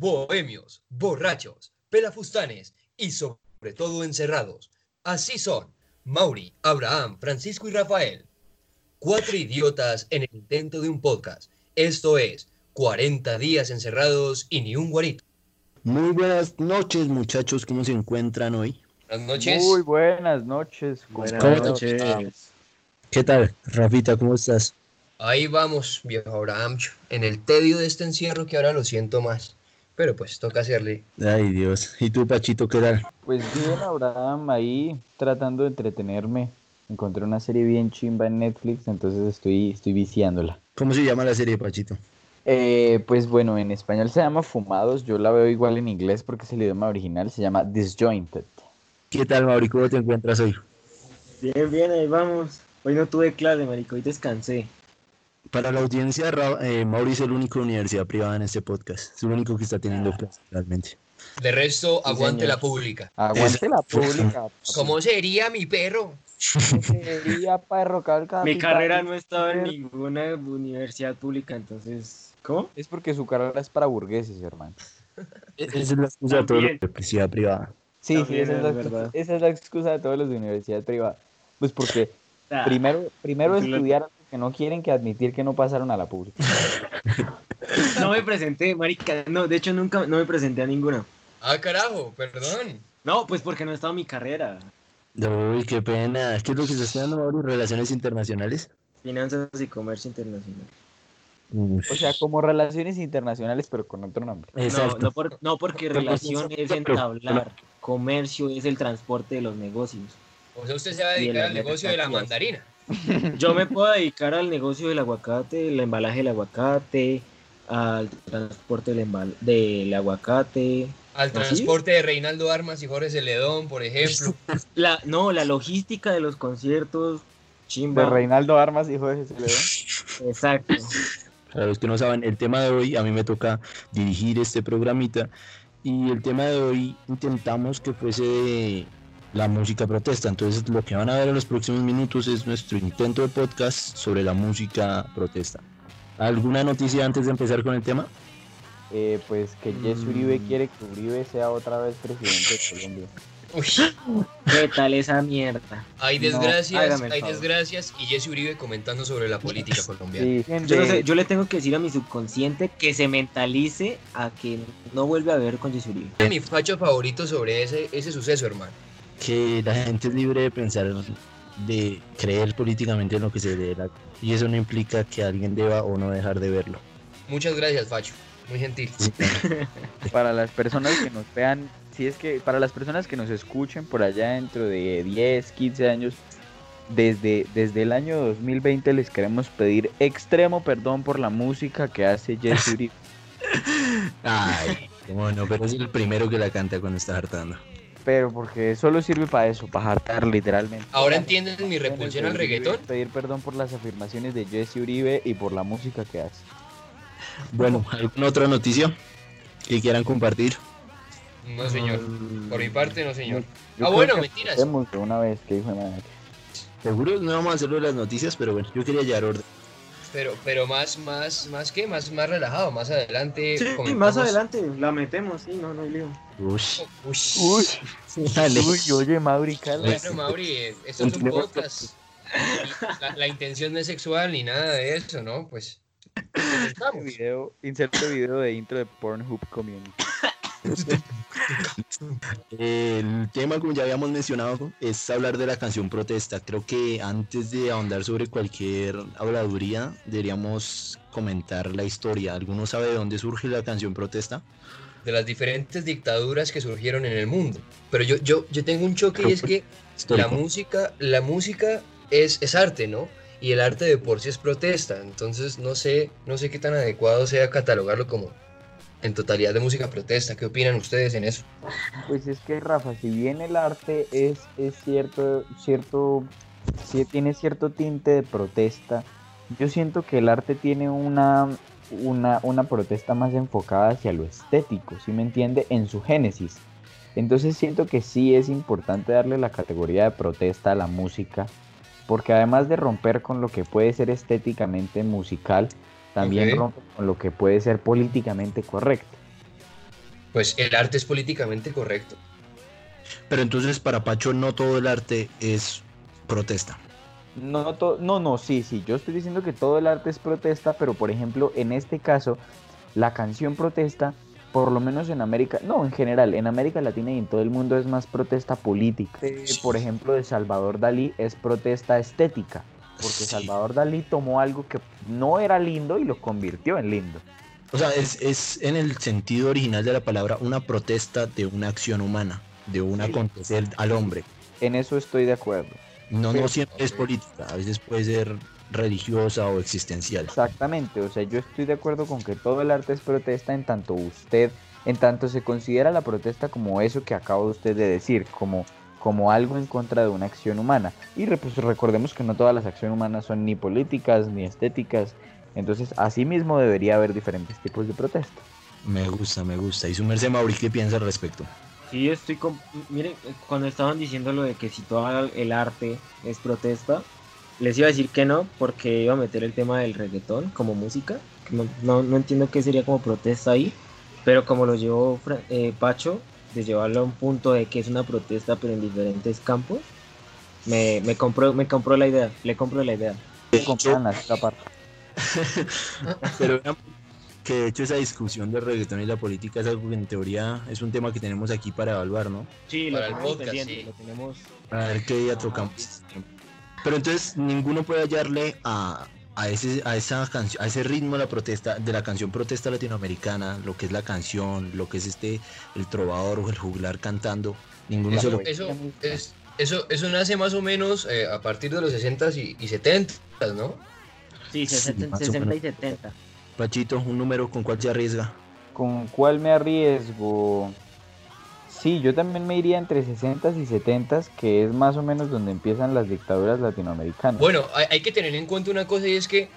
bohemios, borrachos, pelafustanes y sobre todo encerrados. Así son Mauri, Abraham, Francisco y Rafael. Cuatro idiotas en el intento de un podcast. Esto es 40 días encerrados y ni un guarito. Muy buenas noches, muchachos. ¿Cómo se encuentran hoy? Buenas noches. Muy buenas noches. Buenas ¿Cómo noches. ¿Qué tal, Rafita? ¿Cómo estás? Ahí vamos, viejo Abraham, en el tedio de este encierro que ahora lo siento más. Pero pues toca hacerle. Ay, Dios. ¿Y tú, Pachito, qué tal? Pues bien, Abraham, ahí tratando de entretenerme. Encontré una serie bien chimba en Netflix, entonces estoy, estoy viciándola. ¿Cómo se llama la serie, Pachito? Eh, pues bueno, en español se llama Fumados, yo la veo igual en inglés porque es el idioma original, se llama Disjointed. ¿Qué tal, Mauri? ¿Cómo te encuentras hoy? Bien, bien, ahí vamos. Hoy no tuve clase, marico, hoy descansé. Para la audiencia, eh, Mauri es el único universidad privada en este podcast. Es el único que está teniendo clases realmente. De resto, aguante señor. la pública. Aguante la pública. ¿Cómo sería mi perro? sería perro calca? Mi carrera no estaba en ninguna universidad pública, entonces... ¿Cómo? Es porque su carrera es para burgueses, hermano. Esa es la excusa de todo lo También. de universidad privada. Sí, sí, esa es, la, verdad. esa es la excusa de todos los de universidad privada. Pues porque Ah, primero, primero estudiar que no quieren que admitir que no pasaron a la pública. No me presenté, marica. No, de hecho nunca no me presenté a ninguna. Ah, carajo, perdón. No, pues porque no estaba en mi carrera. Uy, qué pena. ¿Qué es lo que está estudiando, Mauri? ¿Relaciones internacionales? Finanzas y comercio internacional. Uf. O sea, como relaciones internacionales, pero con otro nombre. No, Exacto. no, por- no porque relación es entablar. Comercio es el transporte de los negocios. O sea, usted se va a dedicar al negocio de la mandarina. Yo me puedo dedicar al negocio del aguacate, el embalaje del aguacate, al transporte del, embal- del aguacate. Al ¿Así? transporte de Reinaldo Armas y Jorge Celedón, por ejemplo. La, no, la logística de los conciertos. Chimba. De Reinaldo Armas, de Jesús León. Exacto. Para los que no saben, el tema de hoy, a mí me toca dirigir este programita y el tema de hoy intentamos que fuese de la música protesta. Entonces lo que van a ver en los próximos minutos es nuestro intento de podcast sobre la música protesta. ¿Alguna noticia antes de empezar con el tema? Eh, pues que Jesse Uribe Mm. quiere que Uribe sea otra vez presidente de Colombia. Uy, ¿Qué tal esa mierda? hay No, desgracias, el hay desgracias y Jesse Uribe comentando sobre la política colombiana. Sí, Yo, no sé, yo le tengo que decir a mi subconsciente que se mentalice a que no vuelve a ver con Jesse Uribe. Mi facho favorito sobre ese, ese suceso, hermano. Que la gente es libre de pensar, de creer políticamente en lo que se dé la- y eso no implica que alguien deba o no dejar de verlo. Muchas gracias, Facho. Muy gentil. para las personas que nos vean, si es que para las personas que nos escuchen por allá dentro de 10, 15 años, desde, desde el año 2020 les queremos pedir extremo perdón por la música que hace Jesse. Ay, bueno, pero es el primero que la canta cuando está hartando. Pero porque solo sirve para eso, para hartar literalmente. ¿Ahora entienden mi repulsión al reggaetón? Pedir perdón por las afirmaciones de Jesse Uribe y por la música que hace. Bueno, ¿alguna otra noticia que quieran compartir? No, señor. Por mi parte, no, señor. Yo Ah, bueno, que mentiras. una vez, que hijo de madre. Seguro no vamos a hacerlo de las noticias, pero bueno, yo quería llevar orden. Pero, pero más, más, más que, más, más relajado, más adelante. Sí, comentamos- más adelante la metemos, sí, no, no hay lío. Ush. Ush. Uy, Dale. uy, oye, Mauri, cala. Bueno, Mauri, esto es un podcast. La, la intención no es sexual ni nada de eso, ¿no? Pues. Video, inserto video de intro de Pornhub Community. El tema, como ya habíamos mencionado, es hablar de la canción protesta. Creo que antes de ahondar sobre cualquier habladuría, deberíamos comentar la historia. ¿Alguno sabe de dónde surge la canción protesta? De las diferentes dictaduras que surgieron en el mundo. Pero yo, yo, yo tengo un choque y es que la música, la música es, es arte, ¿no? Y el arte de por sí es protesta. Entonces no sé, no sé qué tan adecuado sea catalogarlo como en totalidad de música protesta. ¿Qué opinan ustedes en eso? Pues es que Rafa, si bien el arte es, es cierto, cierto, sí tiene cierto tinte de protesta, yo siento que el arte tiene una, una, una protesta más enfocada hacia lo estético, ¿sí me entiende? En su génesis. Entonces siento que sí es importante darle la categoría de protesta a la música, porque además de romper con lo que puede ser estéticamente musical, también rompe con lo que puede ser políticamente correcto. pues el arte es políticamente correcto. Pero entonces para Pacho no todo el arte es protesta. No, to- no, no, sí, sí, yo estoy diciendo que todo el arte es protesta, pero por ejemplo, en este caso, la canción protesta, por lo menos en América, no, en general, en América Latina y en todo el mundo es más protesta política. Por ejemplo, de Salvador Dalí es protesta estética, porque Sí. Salvador Dalí tomó algo que no era lindo y lo convirtió en lindo. O sea, es, es en el sentido original de la palabra una protesta de una acción humana, de un acontecer al hombre. En eso estoy de acuerdo. No, Pero- no siempre es política, a veces puede ser religiosa o existencial. Exactamente, o sea, yo estoy de acuerdo con que todo el arte es protesta en tanto usted, en tanto se considera la protesta como eso que acaba usted de decir, como, como algo en contra de una acción humana. Y pues, recordemos que no todas las acciones humanas son ni políticas ni estéticas, entonces así mismo debería haber diferentes tipos de protesta. Me gusta, me gusta. ¿Y su merced Mauri qué piensa al respecto? Sí, estoy con... Miren, cuando estaban diciendo lo de que si todo el arte es protesta, les iba a decir que no, porque iba a meter el tema del reggaetón como música. No, no, no entiendo qué sería como protesta ahí, pero como lo llevó eh, Pacho, de llevarlo a un punto de que es una protesta pero en diferentes campos, me, me, compró, me compró la idea, le compro la idea. Compran esta parte. Pero vean que de hecho esa discusión del reggaetón y la política es algo que en teoría es un tema que tenemos aquí para evaluar, ¿no? Sí, Para el tenemos podcast, pendiente, sí. lo tenemos... A ver qué día tocamos. Pero entonces ninguno puede hallarle a, a ese a esa canción, a ese ritmo de la protesta, de la canción protesta latinoamericana, lo que es la canción, lo que es este el trovador o el juglar cantando, ninguno se Eso, lo eso, es, eso, eso nace más o menos eh, a partir de los 60s y, y 70s, ¿no? Sí, Sí, 60, más o 60 y menos. 70. Pachito, un número con cuál se arriesga. ¿Con cuál me arriesgo? Sí, yo también me iría entre 60s y 70s, que es más o menos donde empiezan las dictaduras latinoamericanas. Bueno, hay, que tener en cuenta una cosa y es que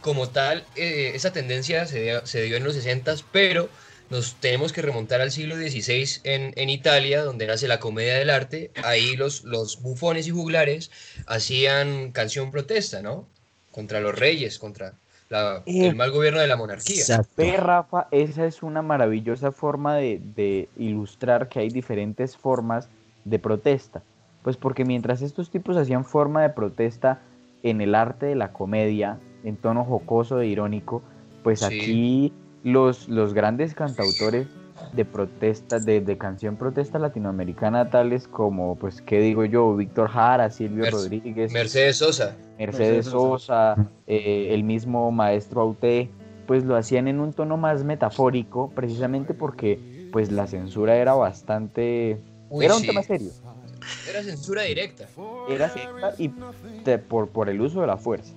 como tal, eh, esa tendencia se dio, en los 60s, pero nos tenemos que remontar al siglo XVI en, en Italia, donde nace la comedia del arte. Ahí los, los bufones y juglares hacían canción protesta, ¿no? Contra los reyes, contra la- Eh, el mal gobierno de la monarquía. Exacto. Ve, Rafa, esa es una maravillosa forma de, de ilustrar que hay diferentes formas de protesta. Pues porque mientras estos tipos hacían forma de protesta en el arte de la comedia, en tono jocoso e irónico, pues Sí. aquí los, los grandes cantautores de protesta, de, de canción protesta latinoamericana, tales como, pues, ¿qué digo yo? Víctor Jara, Silvio Rodríguez, Mercedes Sosa. Mercedes Mercedes Sosa. Sosa, eh, el mismo maestro Auté, pues lo hacían en un tono más metafórico, precisamente porque pues la censura era bastante... Uy, era un sí. tema serio, Era censura directa. era secta y te- por, por el uso de la fuerza.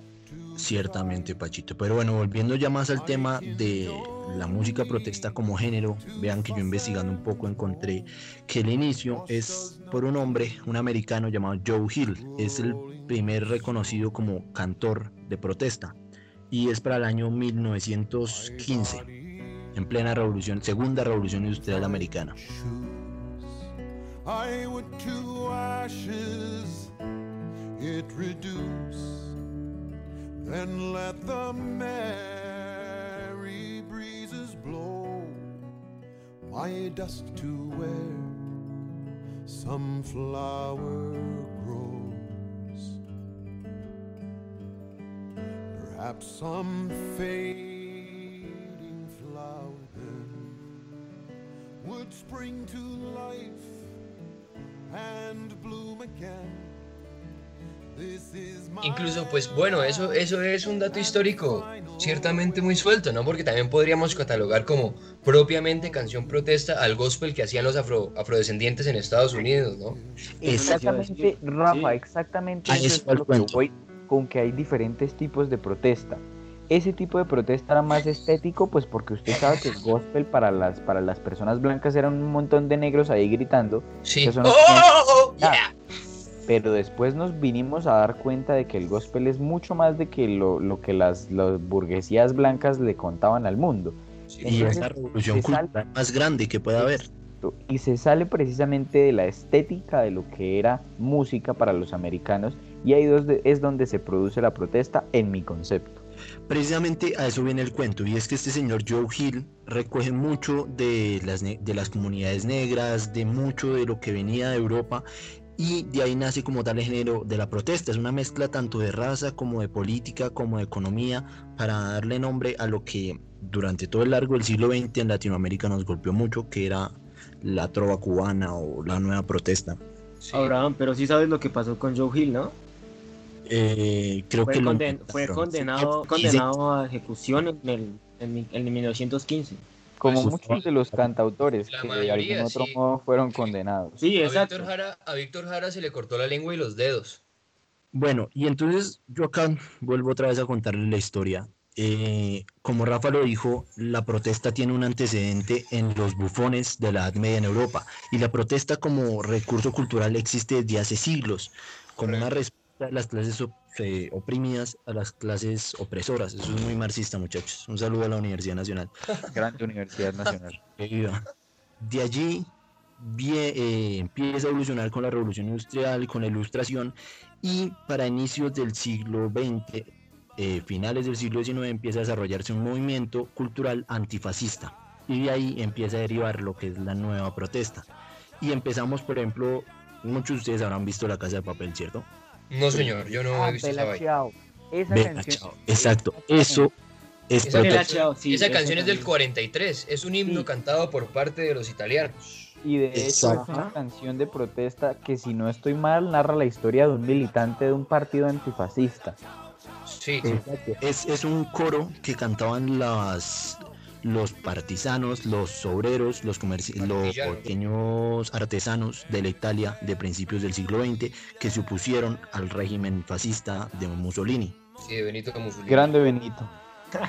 Ciertamente, Pachito. Pero bueno, volviendo ya más al tema de la música protesta como género, vean que yo investigando un poco encontré que el inicio es por un hombre, un americano llamado Joe Hill. Es el primer reconocido como cantor de protesta. Y es para el año 1915, en plena revolución, segunda revolución industrial americana. I would to ashes it reduce, then let the merry breezes blow my dust to where some flower grows. Perhaps some fading flower then would spring to life and bloom again. This is my Incluso, pues bueno, eso, eso es un dato histórico ciertamente muy suelto, ¿no? Porque también podríamos catalogar como propiamente canción protesta al gospel que hacían los afro, afrodescendientes en Estados Unidos, ¿no? Exactamente, Rafa, Sí. exactamente Ahí eso es lo que voy con que hay diferentes tipos de protesta. Ese tipo de protesta era más estético, pues porque usted sabe que el gospel para las, para las personas blancas eran un montón de negros ahí gritando, Sí. Eso no ¡Oh, oh, oh! Ya. Yeah. Pero después nos vinimos a dar cuenta de que el gospel es mucho más de que lo, lo que las, las burguesías blancas le contaban al mundo. Sí. Y Entonces, es la revolución cultural más grande que pueda haber. Y se sale precisamente de la estética de lo que era música para los americanos y ahí es donde se produce la protesta en mi concepto. Precisamente a eso viene el cuento, y es que este señor Joe Hill recoge mucho de las, de las comunidades negras, de mucho de lo que venía de Europa, y de ahí nace como tal el género de la protesta. Es una mezcla tanto de raza como de política, como de economía, para darle nombre a lo que durante todo el largo del siglo XX en Latinoamérica nos golpeó mucho, que era la trova cubana o la nueva protesta. Sí. Abraham, pero sí sabes lo que pasó con Joe Hill, ¿no? Eh, creo Fue, que lo fue condenado, Sí, condenado a ejecución en el en, en 1915. Como Pues, muchos de los cantautores que de mayoría, algún otro sí. modo fueron condenados. Sí, a, exacto. Víctor Jara, a Víctor Jara se le cortó la lengua y los dedos. Bueno, y entonces yo acá vuelvo otra vez a contarle la historia. Eh, como Rafa lo dijo, la protesta tiene un antecedente en los bufones de la Edad Media en Europa y la protesta como recurso cultural existe desde hace siglos, como una respuesta de las clases op- eh, oprimidas a las clases opresoras. Eso es muy marxista, muchachos. Un saludo a la Universidad Nacional. Grande Universidad Nacional. De allí vie- eh, empieza a evolucionar con la revolución industrial, con la ilustración y para inicios del siglo XX, eh, finales del siglo XIX, empieza a desarrollarse un movimiento cultural antifascista y de ahí empieza a derivar lo que es la nueva protesta. Y empezamos, por ejemplo, muchos de ustedes habrán visto La Casa de Papel, ¿cierto? No, señor, yo no Ah, he visto esa Bella. Ciao. Esa canción. chao. Exacto, eso es Esa, sí, esa canción es del también. 43, es un himno Sí. cantado por parte de los italianos. Y de hecho es una canción de protesta que si no estoy mal narra la historia de un militante de un partido antifascista. Sí, Es, es un coro que cantaban las, los partisanos, los obreros, los, los pequeños artesanos de la Italia de principios del siglo XX que se opusieron al régimen fascista de Mussolini. sí, de Benito Mussolini. Grande Benito.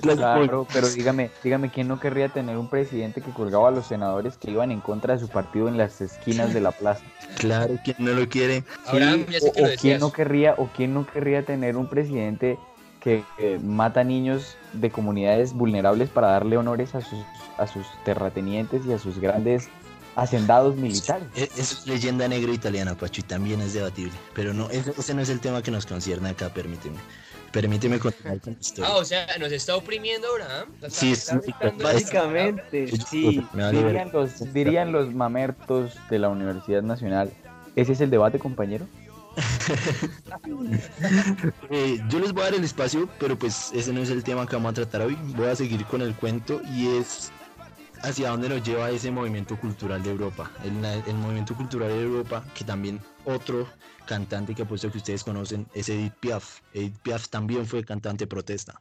Claro, pero dígame, dígame quién no querría tener un presidente que colgaba a los senadores que iban en contra de su partido en las esquinas de la plaza. Claro, quien no lo quiere. Abraham, ya sé o, lo quién no querría, o quién no querría tener un presidente que eh, mata niños de comunidades vulnerables para darle honores a sus, a sus terratenientes y a sus grandes hacendados militares. Es, es leyenda negra italiana, Pacho, y también es debatible. Pero no, ese, ese no es el tema que nos concierne acá, permíteme. Permíteme continuar con la historia. Ah, o sea, nos está oprimiendo Abraham. Sí, está- Básicamente, sí. Dirían los, dirían los mamertos de la Universidad Nacional. ¿Ese es el debate, compañero? Eh, yo les voy a dar el espacio, pero pues ese no es el tema que vamos a tratar hoy. Voy a seguir con el cuento y es hacia dónde nos lleva ese movimiento cultural de Europa. El, el movimiento cultural de Europa, que también otro cantante que apuesto que ustedes conocen es Edith Piaf. Edith Piaf también fue cantante protesta.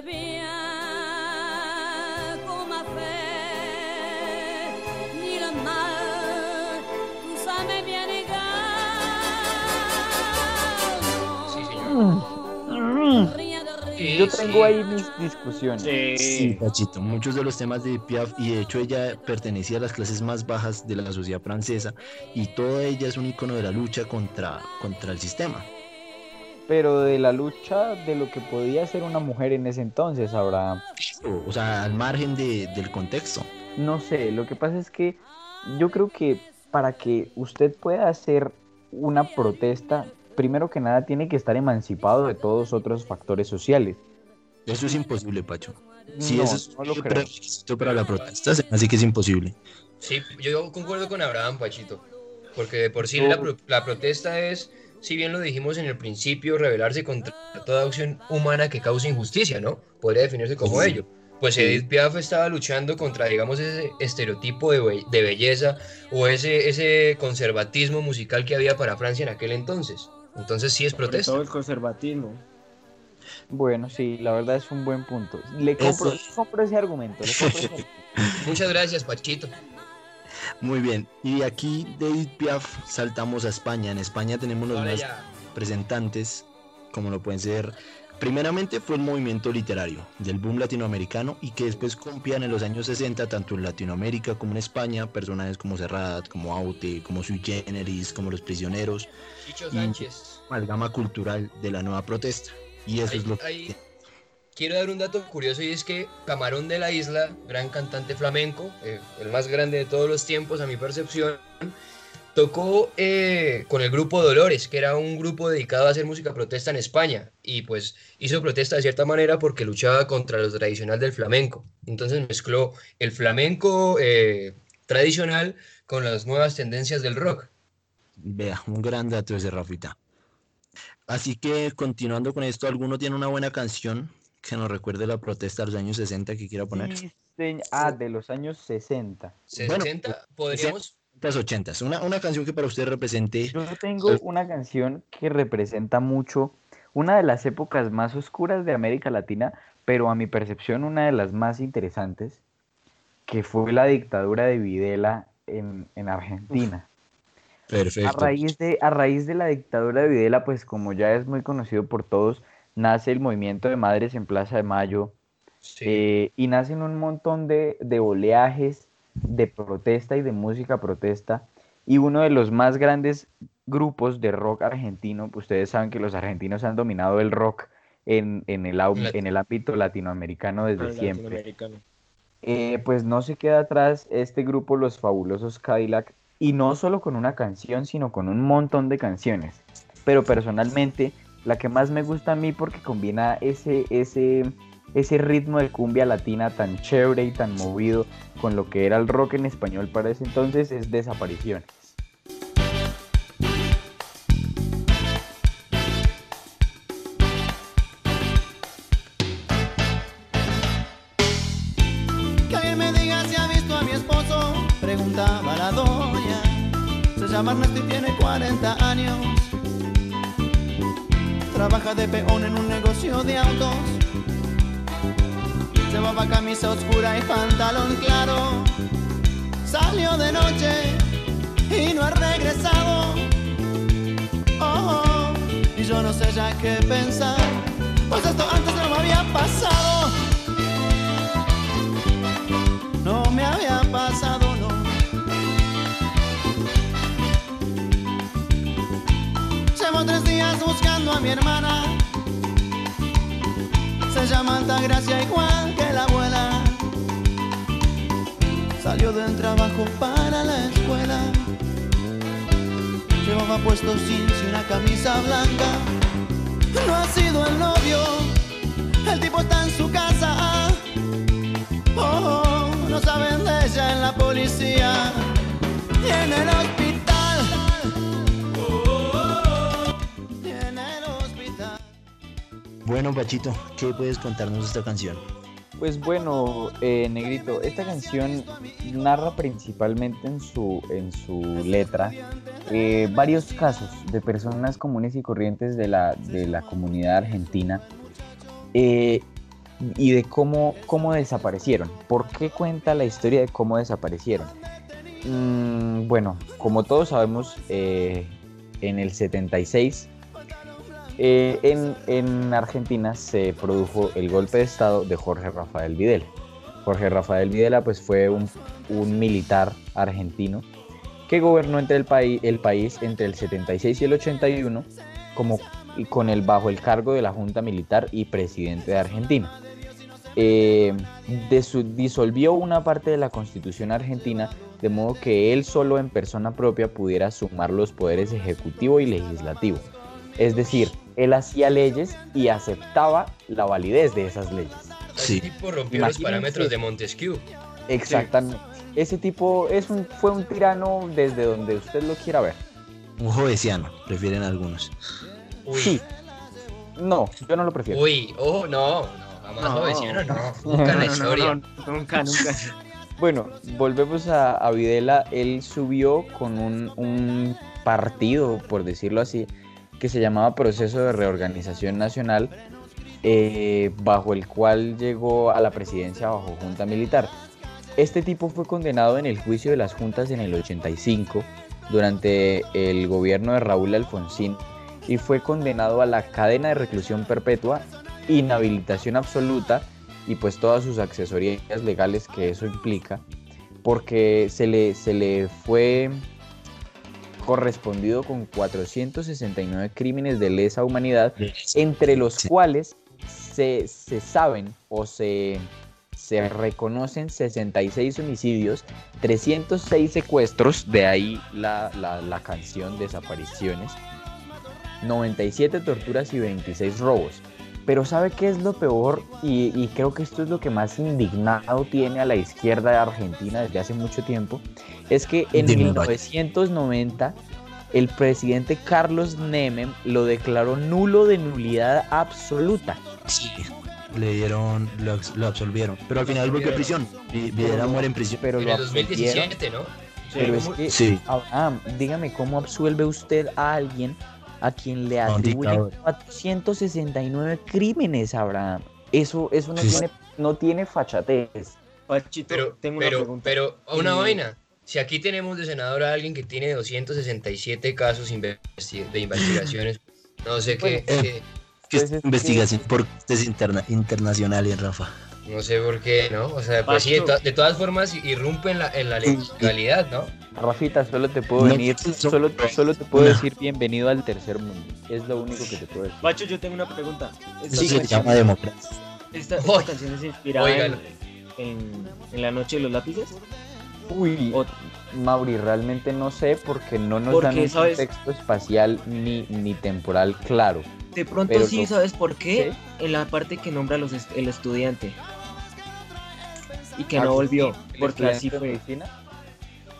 Bien ni le mal. Tout ça m'est bien égal. Sí. Sí, Yo tengo ahí mis discusiones. Sí, Sí. Pachito, muchos de los temas de Piaf, y de hecho ella pertenecía a las clases más bajas de la sociedad francesa, y toda ella es un icono de la lucha contra, contra el sistema. Pero de la lucha de lo que podía ser una mujer en ese entonces, Abraham. O, sea, al margen de- del contexto. No sé, lo que pasa es que yo creo que para que usted pueda hacer una protesta, primero que nada tiene que estar emancipado de todos otros factores sociales. Eso es imposible, Pacho. Si no, eso es no lo creo. para la protesta, así que es imposible. Sí, yo concuerdo con Abraham, Pachito. Porque de por sí la, pro- la protesta es, si bien lo dijimos en el principio, rebelarse contra toda acción humana que cause injusticia, ¿no? Podría definirse como Sí. ello. Pues Edith Piaf estaba luchando contra, digamos, ese estereotipo de, be- de belleza o ese, ese conservatismo musical que había para Francia en aquel entonces. Entonces sí es Sobre protesta. todo el conservatismo. Bueno, sí, la verdad es un buen punto. Le compro, Eso- compro ese argumento. le compro ese argumento. Muchas gracias, Pachito. Muy bien. Y de aquí de Piaf saltamos a España. En España tenemos los Ahora más ya. representantes, como lo pueden ser primeramente fue el movimiento literario del boom latinoamericano y que después compían en los años 60 tanto en Latinoamérica como en España personajes como Serrat, como Aute, como Sui Generis, como Los Prisioneros, Chicho Y- Sánchez. amalgama cultural de la nueva protesta. Y eso Ahí- es lo que... ahí quiero dar un dato curioso y es que Camarón de la Isla, gran cantante flamenco, eh, el más grande de todos los tiempos a mi percepción, tocó eh, con el grupo Dolores, que era un grupo dedicado a hacer música protesta en España y pues hizo protesta de cierta manera porque luchaba contra lo tradicional del flamenco. Entonces mezcló el flamenco eh, tradicional con las nuevas tendencias del rock. Vea, un gran dato ese Rafita. Así que continuando con esto, ¿alguno tiene una buena canción que nos recuerde la protesta de los años 60 que quiera poner? Sí, ah, de los años 60. 60, podríamos... 80, una, una canción que para usted represente Yo tengo una canción que representa mucho una de las épocas más oscuras de América Latina, pero a mi percepción una de las más interesantes, que fue la dictadura de Videla en, en Argentina. A Perfecto. raíz, de, a raíz de la dictadura de Videla, pues como ya es muy conocido por todos, nace el movimiento de Madres en Plaza de Mayo, Sí. eh, y nacen un montón de, de oleajes de protesta y de música protesta. Y uno de los más grandes grupos de rock argentino, pues ustedes saben que los argentinos han dominado el rock en, en el, en el ámbito latinoamericano desde siempre. latinoamericano. Eh, pues no se queda atrás este grupo, los fabulosos Cadillac, y no solo con una canción, sino con un montón de canciones. Pero personalmente, la que más me gusta a mí porque combina ese, ese, ese ritmo de cumbia latina tan chévere y tan movido con lo que era el rock en español para ese entonces es Desapariciones. De peón en un negocio de autos. Llevaba camisa oscura y pantalón claro. Salió de noche y no ha regresado. Oh, oh, y yo no sé ya qué pensar. Pues esto antes no me había pasado. No me había pasado, buscando a mi hermana. Se llama Altagracia igual que la abuela. Salió del trabajo para la escuela. Llevaba puesto jeans y una camisa blanca. No ha sido el novio. El tipo está en su casa. Oh, no saben de ella en la policía y en el hospital. Bueno, Pachito, ¿qué puedes contarnos de esta canción? Pues bueno, eh, Negrito, esta canción narra principalmente en su, en su letra eh, varios casos de personas comunes y corrientes de la, de la comunidad argentina eh, y de cómo, cómo desaparecieron. ¿Por qué cuenta la historia de cómo desaparecieron? Mm, bueno, como todos sabemos, en el 76 eh, en, en Argentina se produjo el golpe de estado de Jorge Rafael Videla. Jorge Rafael Videla pues fue un, militar argentino que gobernó entre el, país el país entre el 76 y el 81 como, con el, bajo el cargo de la Junta Militar y presidente de Argentina. Eh, disolvió una parte de la constitución argentina de modo que él solo en persona propia pudiera sumar los poderes ejecutivo y legislativo. Es decir, él hacía leyes y aceptaba la validez de esas leyes. Sí. Ese tipo rompió los parámetros de Montesquieu. Exactamente. Ese tipo es un, fue un tirano desde donde usted lo quiera ver. Un jovesiano, prefieren algunos. Uy, Sí. No, yo no lo prefiero. uy, oh, no, no, jamás No. no, nunca en la historia. nunca, nunca. Bueno, volvemos a, a Videla. Él subió con un, un partido, por decirlo así, que se llamaba Proceso de Reorganización Nacional, eh, bajo el cual llegó a la presidencia bajo junta militar. Este tipo fue condenado en el juicio de las juntas en el 85 durante el gobierno de Raúl Alfonsín y fue condenado a la cadena de reclusión perpetua inhabilitación absoluta y pues todas sus accesorías legales que eso implica, porque se le, se le fue correspondido con 469 crímenes de lesa humanidad, entre los cuales se, se saben o se, se reconocen 66 homicidios, 306 secuestros, de ahí la, la- la canción Desapariciones, 97 torturas y 26 robos. Pero ¿sabe qué es lo peor? Y, y creo que esto es lo que más indignado tiene a la izquierda de Argentina desde hace mucho tiempo. Es que en Dime, Mike. 1990 el presidente Carlos Menem lo declaró nulo de nulidad absoluta. Sí, le dieron, lo, lo absolvieron. Pero al final volvió a prisión. Vi- Videla muere en prisión. Pero En lo el absolvieron. 2017, ¿no? Pero es que, Sí. Abraham, dígame, ¿cómo absuelve usted a alguien a quien le atribuyen dictador. 469 crímenes, Abraham? Eso, eso no, Sí. tiene, no tiene fachatez. Pachito, Pero, tengo una pero, pregunta. pero, una vaina. Si aquí tenemos de senador a alguien que tiene 267 casos investi- de investigaciones, no sé qué, Bueno, qué- Que Pues es es que- investigación por es interna, internacionales, Rafa. no sé por qué, ¿no? O sea, pues sí, de, Pacho. to- de todas formas irrumpe en la, en la legalidad, ¿no? Rafita, solo te puedo No, venir, solo, solo te puedo decir bienvenido al tercer mundo. Es lo único que te puedo decir. Pacho, yo tengo una pregunta. Eso se canción, llama democracia. esta- esta canción es inspirada en, en- en La Noche de los Lápices. Uy, O- Mauri, realmente no sé porque no nos Porque, dan un ¿sabes? contexto espacial ni, ni temporal claro. de pronto Pero sí, no- ¿sabes por qué? ¿Sí? En la parte que nombra los est- el estudiante. Y que Ah, no volvió. ¿El Porque así fue. medicina?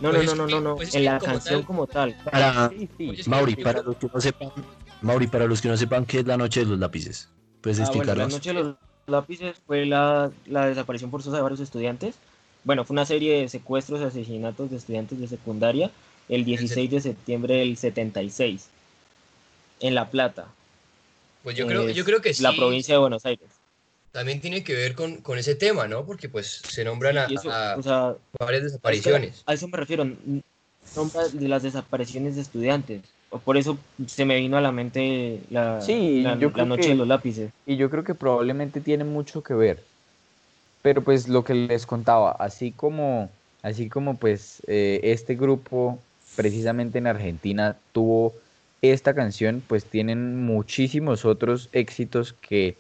No, Pues no, no, no, no, no. pues es En la como canción tal- como tal. Para Sí, sí. Oye, es que- Mauri, para los que no sepan, Mauri, para los que no sepan qué es la noche de los lápices. ¿Puedes Ah, bueno, la noche de los lápices fue la, la desaparición forzosa de varios estudiantes. Bueno, fue una serie de secuestros y asesinatos de estudiantes de secundaria el 16 de septiembre del 76 en La Plata, Pues yo creo, yo creo que sí. la provincia de Buenos Aires. También tiene que ver con, con ese tema, ¿no? Porque pues se nombran a, Y eso, a o sea, varias desapariciones. A eso me refiero, n- nombra de las desapariciones de estudiantes. O Por eso se me vino a la mente la, Sí, la, yo la creo noche que- de los lápices. y yo creo que probablemente tiene mucho que ver. Pero pues lo que les contaba, así como, así como pues eh, este grupo precisamente en Argentina tuvo esta canción, pues tienen muchísimos otros éxitos que,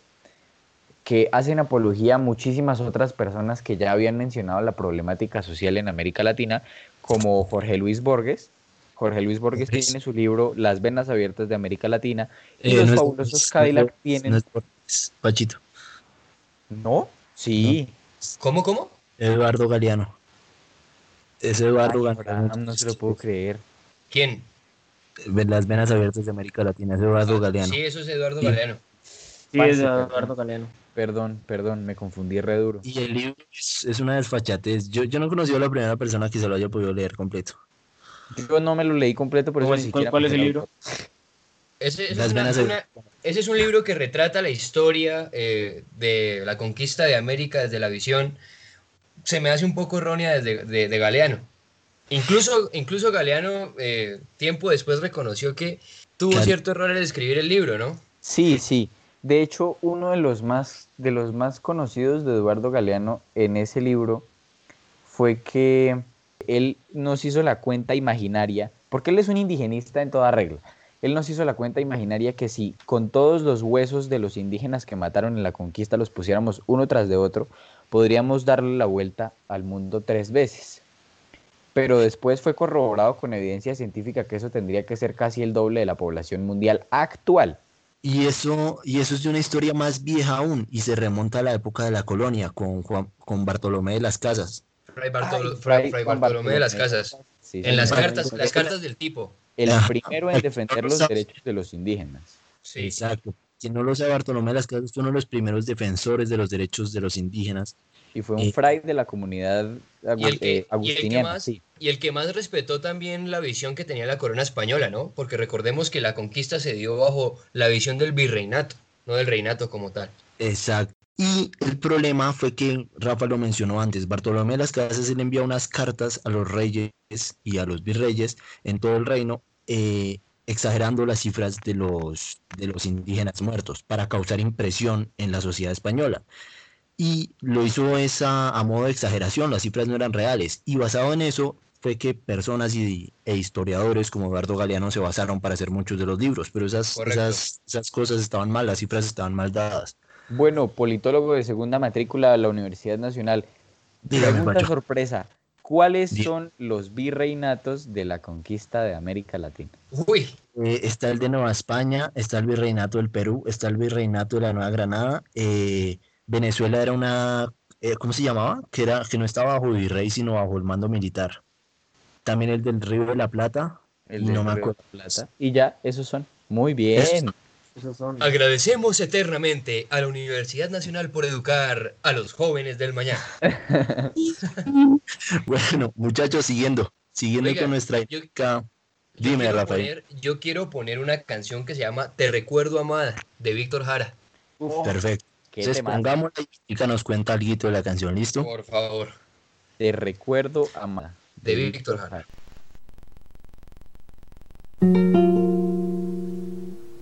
que hacen apología a muchísimas otras personas que ya habían mencionado la problemática social en América Latina, como Jorge Luis Borges. Jorge Luis Borges Borges. tiene su libro Las venas abiertas de América Latina y Eh, los no es- fabulosos es- Cadillac no es- tienen... no es Borges, Pachito. ¿No? Sí. ¿Cómo, cómo? Eduardo Galeano. Es Eduardo Ay, Galeano. No se lo puedo creer. ¿Quién? Las venas abiertas de América Latina. Es Eduardo Ah, Galeano. Sí, eso es Eduardo Sí. Galeano. Sí, es. Eduardo Galeano. Perdón, perdón, me confundí re duro. Y el libro es, es una desfachatez. Yo, yo no he conocido a la primera persona que se lo haya podido leer completo. Yo no me lo leí completo, por eso. ¿Cuál- siquiera cuál es el el libro? Ese, es una- venas una- ese es un libro que retrata la historia eh, de la conquista de América desde la visión. Se me hace un poco errónea desde de, de Galeano. Incluso, incluso Galeano, eh, tiempo después, reconoció que tuvo Claro. cierto error al escribir el libro, ¿no? Sí, sí. De hecho, uno de los más, de los más conocidos de Eduardo Galeano en ese libro fue que él nos hizo la cuenta imaginaria, porque él es un indigenista en toda regla. Él nos hizo la cuenta imaginaria que si con todos los huesos de los indígenas que mataron en la conquista los pusiéramos uno tras de otro, podríamos darle la vuelta al mundo tres veces. Pero después fue corroborado con evidencia científica que eso tendría que ser casi el doble de la población mundial actual. Y eso, y eso es de una historia más vieja aún, y se remonta a la época de la colonia, con, Juan, con Bartolomé de las Casas. Fray, Bartolo- Ay, Fray- Fray Fray Juan Bartolomé de las. Casas. Sí, En las cartas, las cartas del tipo. El Ah. primero en defender los derechos de los indígenas. Sí. Exacto. Quien no lo sabe, Bartolomé de las Casas fue uno de los primeros defensores de los derechos de los indígenas. Y fue un Eh, fray de la comunidad agu- y el agustiniana. más- sí. Y el que más respetó también la visión que tenía la corona española, ¿no? Porque recordemos que la conquista se dio bajo la visión del virreinato, no del reinato como tal. Exacto. Y el problema fue que, Rafa lo mencionó antes, Bartolomé de las Casas él envía unas cartas a los reyes y a los virreyes en todo el reino, eh, exagerando las cifras de los, de los indígenas muertos para causar impresión en la sociedad española. Y lo hizo esa a modo de exageración, las cifras no eran reales. Y basado en eso fue que personas y, e historiadores como Eduardo Galeano se basaron para hacer muchos de los libros, pero esas, esas, esas cosas estaban mal, las cifras estaban mal dadas. Bueno, politólogo de segunda matrícula de la Universidad Nacional. Dígame, Pregunta sorpresa. ¿Cuáles son los virreinatos de la conquista de América Latina? Uy, Eh, está el de Nueva España, está el virreinato del Perú, está el virreinato de la Nueva Granada. eh, Venezuela era una, eh, ¿cómo se llamaba? Que era, que no estaba bajo virrey, sino bajo el mando militar. También el del Río de la Plata. El y del no me Río de acuerdo. la Plata. Y ya, esos son. Muy bien. Esos son. agradecemos eternamente a la Universidad Nacional por educar a los jóvenes del mañana. Bueno, muchachos, siguiendo, siguiendo Oiga, con nuestra yo- Dime, Rafael. poner- yo quiero poner una canción que se llama Te recuerdo amada de Víctor Jara. Uf, Perfecto. Entonces pongámosla y Chica nos cuenta algo de la canción, ¿listo? Por favor. Te recuerdo, amada. De Víctor Jara.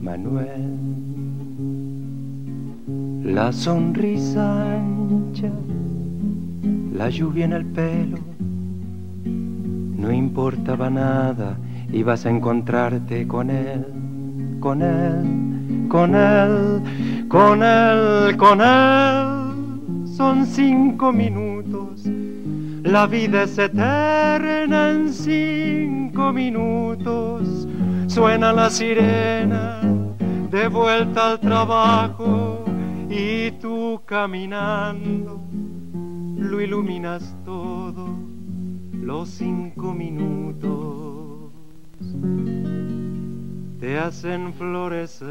Manuel. La sonrisa ancha, la lluvia en el pelo, no importaba nada, ibas a encontrarte con él, con él, con él, con él, con él. Son cinco minutos, la vida es eterna en cinco minutos. Suena la sirena de vuelta al trabajo y tú caminando lo iluminas todo los cinco minutos te hacen florecer.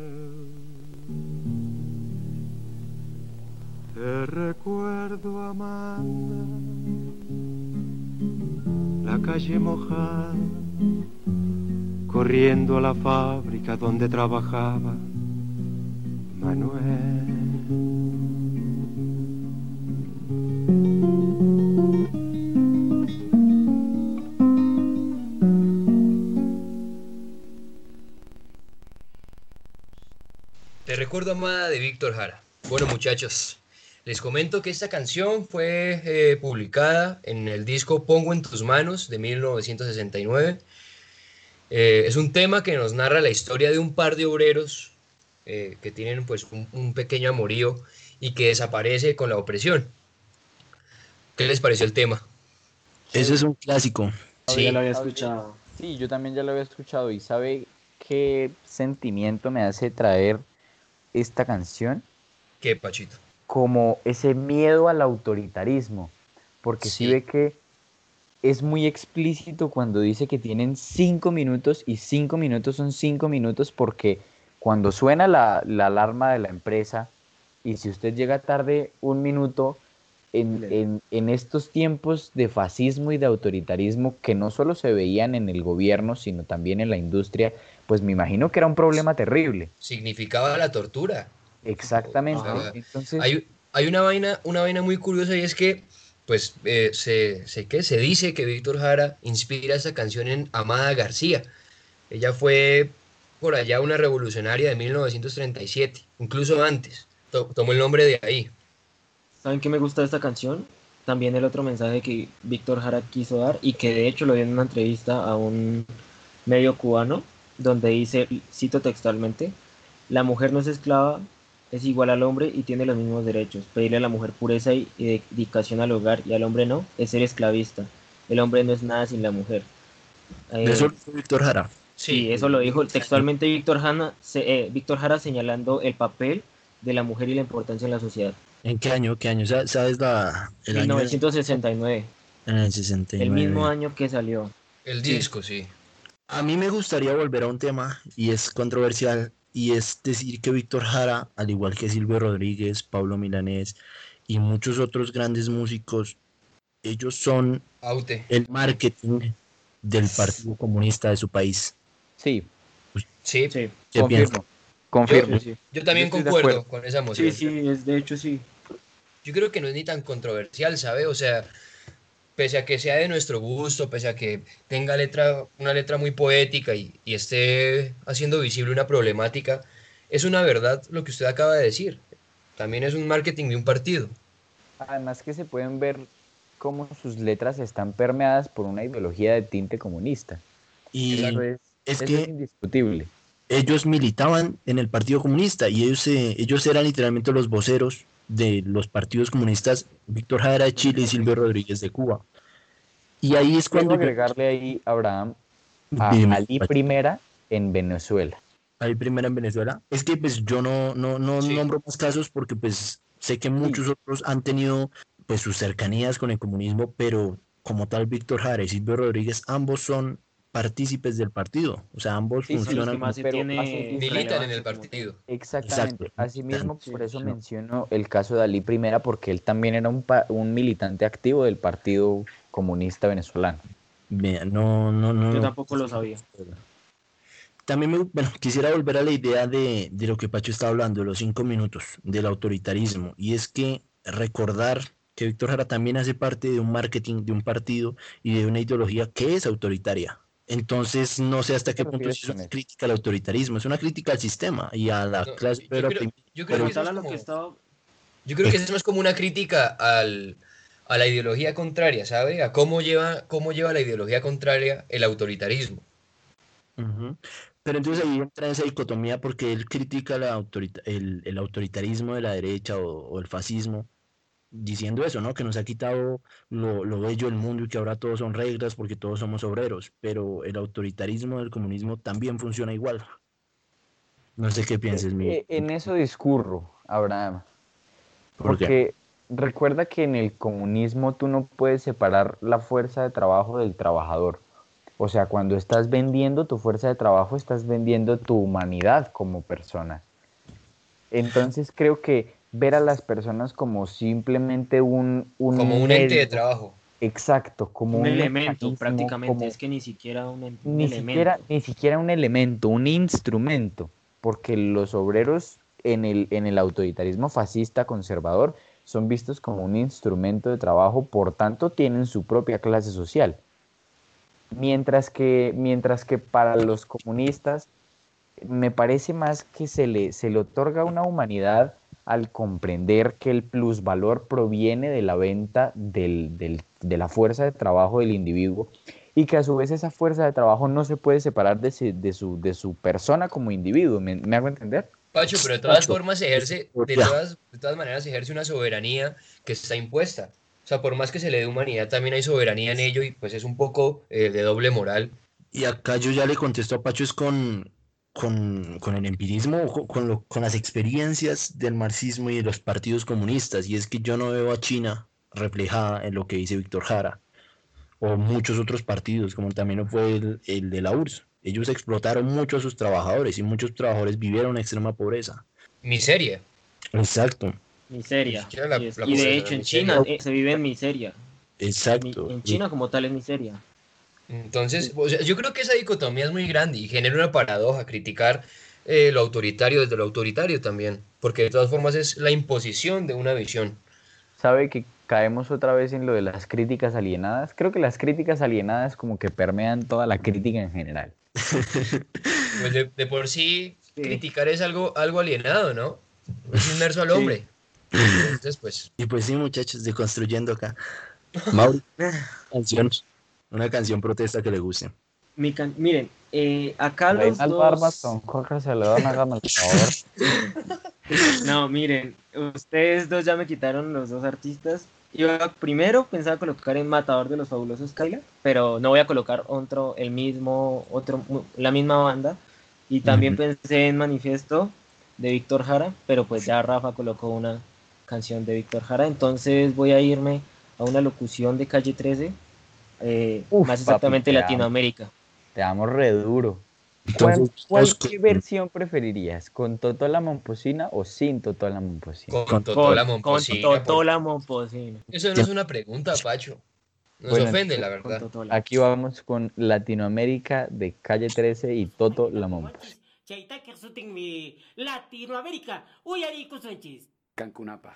Te recuerdo, Amanda, la calle mojada, corriendo a la fábrica donde trabajaba Manuel. Te recuerdo amada de Víctor Jara. Bueno muchachos, les comento que esta canción fue eh, publicada en el disco Pongo en tus manos de 1969. Eh, es un tema que nos narra la historia de un par de obreros eh, que tienen pues un, un pequeño amorío y que desaparece con la opresión. ¿Qué les pareció el tema? Ese es un clásico. Sí. ya lo había escuchado. Sí, yo también ya lo había escuchado y ¿sabe qué sentimiento me hace traer esta canción? ¿Qué, Pachito? Como ese miedo al autoritarismo, porque sí. Sí. ve que es muy explícito cuando dice que tienen cinco minutos y cinco minutos son cinco minutos porque cuando suena la, la alarma de la empresa y si usted llega tarde un minuto, en, en- en estos tiempos de fascismo y de autoritarismo que no solo se veían en el gobierno, sino también en la industria, pues me imagino que era un problema terrible. Significaba la tortura. Exactamente. Entonces, Hay, hay una vaina, una vaina muy curiosa y es que, pues, eh, se, se, ¿qué? se dice que Víctor Jara inspira esta canción en Amada García. Ella fue por allá una revolucionaria de 1937, incluso antes. To- tomó el nombre de ahí. ¿Saben qué me gusta de esta canción? También el otro mensaje que Víctor Jara quiso dar y que de hecho lo dio en una entrevista a un medio cubano donde dice, cito textualmente, la mujer no es esclava, es igual al hombre y tiene los mismos derechos. Pedirle a la mujer pureza y dedicación al hogar y al hombre no, es ser esclavista. El hombre no es nada sin la mujer. Eh, Eso lo hizo Víctor Jara. Sí, eso lo dijo textualmente Víctor Jara, se- eh, Víctor Jara señalando el papel de la mujer y la importancia en la sociedad. ¿En qué año? ¿Qué año? Sa- ¿Sabes la, el año? 1969, En el 69. el mismo año que salió. El Sí. disco, sí. A mí me gustaría volver a un tema y es controversial y es decir que Víctor Jara, al igual que Silvio Rodríguez, Pablo Milanés y muchos otros grandes músicos, ellos son Aute. el marketing del Partido Comunista de su país. sí, Sí, Sí, ¿Qué piensas? confirmo, confirmo. sí, yo también Yo concuerdo con esa sí, moción. sí, es, de hecho sí. Yo creo que no es ni tan controversial, ¿sabe? O sea, pese a que sea de nuestro gusto, pese a que tenga letra, una letra muy poética y, y esté haciendo visible una problemática, es una verdad lo que usted acaba de decir. También es un marketing de un partido. Además que se pueden ver cómo sus letras están permeadas por una ideología de tinte comunista. Y Eso es, es eso que es indiscutible. ellos militaban en el Partido Comunista y ellos, eh, ellos eran literalmente los voceros de los partidos comunistas, Víctor Jara de Chile y Silvio Rodríguez de Cuba. Y ahí es Quiero cuando... yo- agregarle ahí, Abraham, a Dime, Ali. Primera en Venezuela. ahí primera en Venezuela. Es que pues yo no, no, no Sí. nombro más casos porque pues sé que muchos otros han tenido pues sus cercanías con el comunismo, pero como tal Víctor Jara y Silvio Rodríguez, ambos son partícipes del partido. O sea, ambos Sí, funcionan. más pero tiene Militan en el como- partido. Exactamente. Exacto. Asimismo, Sí, por eso sí. menciono el caso de Ali Primera, porque él también era un, militante activo del Partido Comunista Venezolano. No, no, no. Yo no. tampoco lo sabía. También me, bueno, quisiera volver a la idea de, de lo que Pacho está hablando, los cinco minutos, del autoritarismo. Y es que recordar que Víctor Jara también hace parte de un marketing, de un partido y de una ideología que es autoritaria. Entonces, no sé hasta qué punto es una eso? crítica al autoritarismo, es una crítica al sistema y a la No, clase yo obrera creo- oprimida. yo creo Pero que eso Tal es como- que estaba... Yo creo que eso es más como una crítica al, a la ideología contraria, ¿sabe? A cómo lleva, cómo lleva la ideología contraria el autoritarismo. Pero entonces ahí entra esa dicotomía porque él critica la autorita- el, el autoritarismo de la derecha o, o el fascismo, diciendo eso, ¿no? Que nos ha quitado lo, lo bello del mundo y que ahora todos son reglas porque todos somos obreros, pero el autoritarismo del comunismo también funciona igual. No sé qué pienses, mi. Eh, En eso discurro, Abraham. ¿Por qué? Porque recuerda que en el comunismo tú no puedes separar la fuerza de trabajo del trabajador. O sea, cuando estás vendiendo tu fuerza de trabajo, estás vendiendo tu humanidad como persona. Entonces creo que ver a las personas como simplemente un, un Como un ente de trabajo. Exacto, como Un un elemento prácticamente, como- es que ni siquiera un ni elemento. siquiera, ni siquiera un elemento, un instrumento, porque los obreros en el, en el autoritarismo fascista conservador son vistos como un instrumento de trabajo, por tanto tienen su propia clase social. Mientras que, mientras que para los comunistas me parece más que se le, se le otorga una humanidad al comprender que el plusvalor proviene de la venta del- del- de la fuerza de trabajo del individuo y que a su vez esa fuerza de trabajo no se puede separar de, su- de su, de su persona como individuo. ¿Me, me hago entender? Pacho, pero de todas Pacho, formas ejerce, de todas, de todas maneras ejerce una soberanía que está impuesta. O sea, por más que se le dé humanidad, también hay soberanía en ello y pues es un poco eh, de doble moral. Y acá yo ya le contesto a Pacho es con, con, con el empirismo, o con, lo- con las experiencias del marxismo y de los partidos comunistas. Y es que yo no veo a China reflejada en lo que dice Víctor Jara o muchos otros partidos, como también lo fue el, el de la URSS. Ellos explotaron mucho a sus trabajadores y muchos trabajadores vivieron en extrema pobreza. Miseria. Exacto. Miseria. La- y, es- la y de hecho en miseria. China eh, se vive en miseria. Mi- Exacto. En China como tal es miseria. Entonces, o sea, yo creo que esa dicotomía es muy grande y genera una paradoja criticar eh, lo autoritario desde lo autoritario también, porque de todas formas es la imposición de una visión. ¿Sabe que caemos otra vez en lo de las críticas alienadas? Creo que las críticas alienadas como que permean toda la crítica en general. Pues de, de por sí, Sí. criticar es algo, algo alienado, ¿no? Es inmerso al hombre. Entonces, pues, Y pues sí, muchachos, deconstruyendo acá. Mauri, canción. Una canción protesta que le guste. Mi can- Miren, eh, acá los dos... Armas, Jorge Celedón, hágame el favor. No, miren, ustedes dos ya me quitaron los dos artistas. Yo primero pensaba colocar en Matador de los Fabulosos Kyla, pero no voy a colocar otro, el mismo, otro, la misma banda. Y también pensé en Manifiesto de Víctor Jara, pero pues ya Rafa colocó una canción de Víctor Jara. Entonces voy a irme a una locución de Calle 13, eh, Uf, más papi, exactamente te amo. Latinoamérica. Te amo re duro. ¿Cuál, Entonces, cuál- vamos qué con- versión preferirías? ¿Con Totó la Momposina o sin Totó la Momposina? con, Con- Totó la Momposina, Con por- Totó la Momposina. Eso no es una pregunta, Pacho. Nos Bueno, ofende, la verdad. Aquí vamos con Latinoamérica de Calle 13 y Toto la Momposina. Latinoamérica. Cancunapa.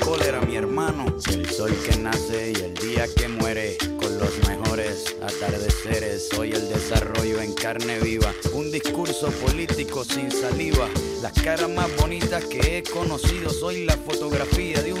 cólera, mi hermano. El sol que nace y el día que muere, con los mejores atardeceres. Soy el desarrollo en carne viva, un discurso político sin saliva. Las caras más bonitas que he conocido, soy la fotografía de un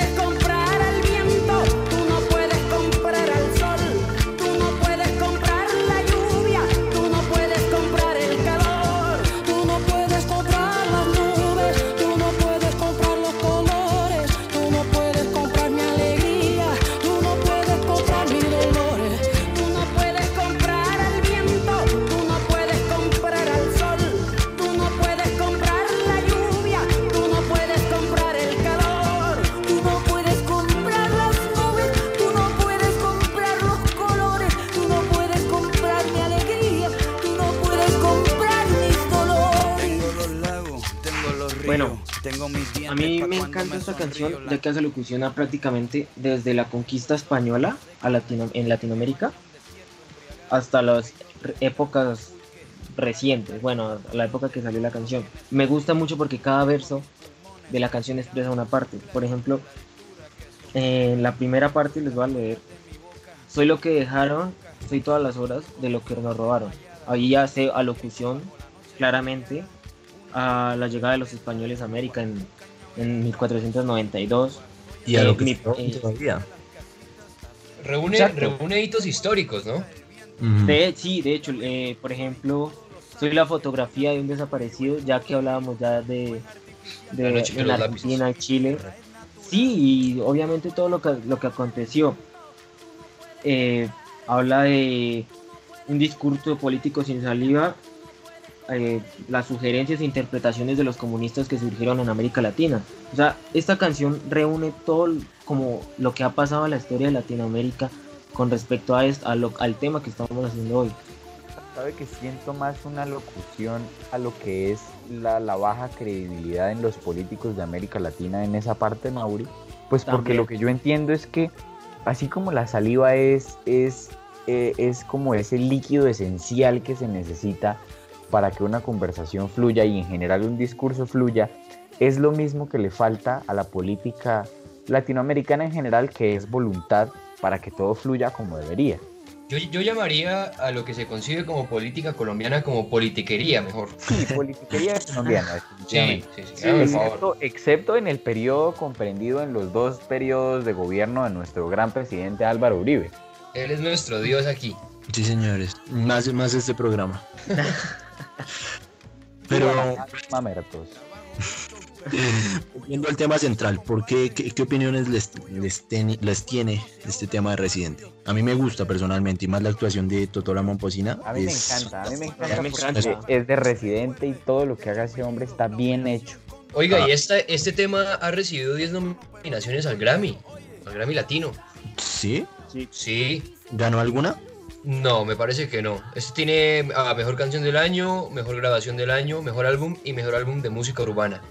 tengo mis dientes A mí me encanta esta canción la ya que hace locución a prácticamente desde la conquista española a Latino- en Latinoamérica hasta las épocas recientes, bueno, la época que salió la canción. Me gusta mucho porque cada verso de la canción expresa una parte. Por ejemplo, en la primera parte les voy a leer. Soy lo que dejaron, soy todas las horas de lo que nos robaron. Ahí ya hace alocución claramente a la llegada de los españoles a América en, en 1492. Y a Eh, lo que mi- eh, todavía. Reúne, Exacto. reúne hitos históricos, ¿no? De, sí, de hecho, eh, por ejemplo, soy la fotografía de un desaparecido, ya que hablábamos ya de, de La noche en Argentina lápices. Chile. Sí, y obviamente todo lo que, lo que aconteció. Eh, habla de un discurso político sin saliva, eh, las sugerencias e interpretaciones de los comunistas que surgieron en América Latina. O sea, esta canción reúne todo como lo que ha pasado en la historia de Latinoamérica con respecto a, est- a lo- al tema que estamos haciendo hoy. Sabe que siento más una locución a lo que es la, la baja credibilidad en los políticos de América Latina en esa parte, Mauri. Pues porque También. lo que yo entiendo es que así como la saliva es, es, eh, es como ese líquido esencial que se necesita para que una conversación fluya y en general un discurso fluya, es lo mismo que le falta a la política latinoamericana en general, que es voluntad para que todo fluya como debería. Yo, yo llamaría a lo que se concibe como política colombiana como politiquería, mejor. Sí, politiquería colombiana, Sí, sí, sí. Sí, excepto, excepto en el periodo comprendido en los dos periodos de gobierno de nuestro gran presidente Álvaro Uribe. Él es nuestro Dios aquí. Sí, señores. Más, más este programa. Pero Mamertos. viendo el tema central, ¿por qué, qué, qué opiniones les, les, ten- les tiene este tema de Residente? A mí me gusta personalmente y más la actuación de Totola Momposina. A mí me encanta, a mí me encanta A mí me porque encanta. es de residente y todo lo que haga ese hombre está bien hecho. Oiga, Ah. y esta, este tema ha recibido 10 nominaciones al Grammy, al Grammy Latino. ¿Sí? Sí, ¿Ganó alguna? No, me parece que no. Este tiene a mejor canción del año, mejor grabación del año, mejor álbum y mejor álbum de música urbana.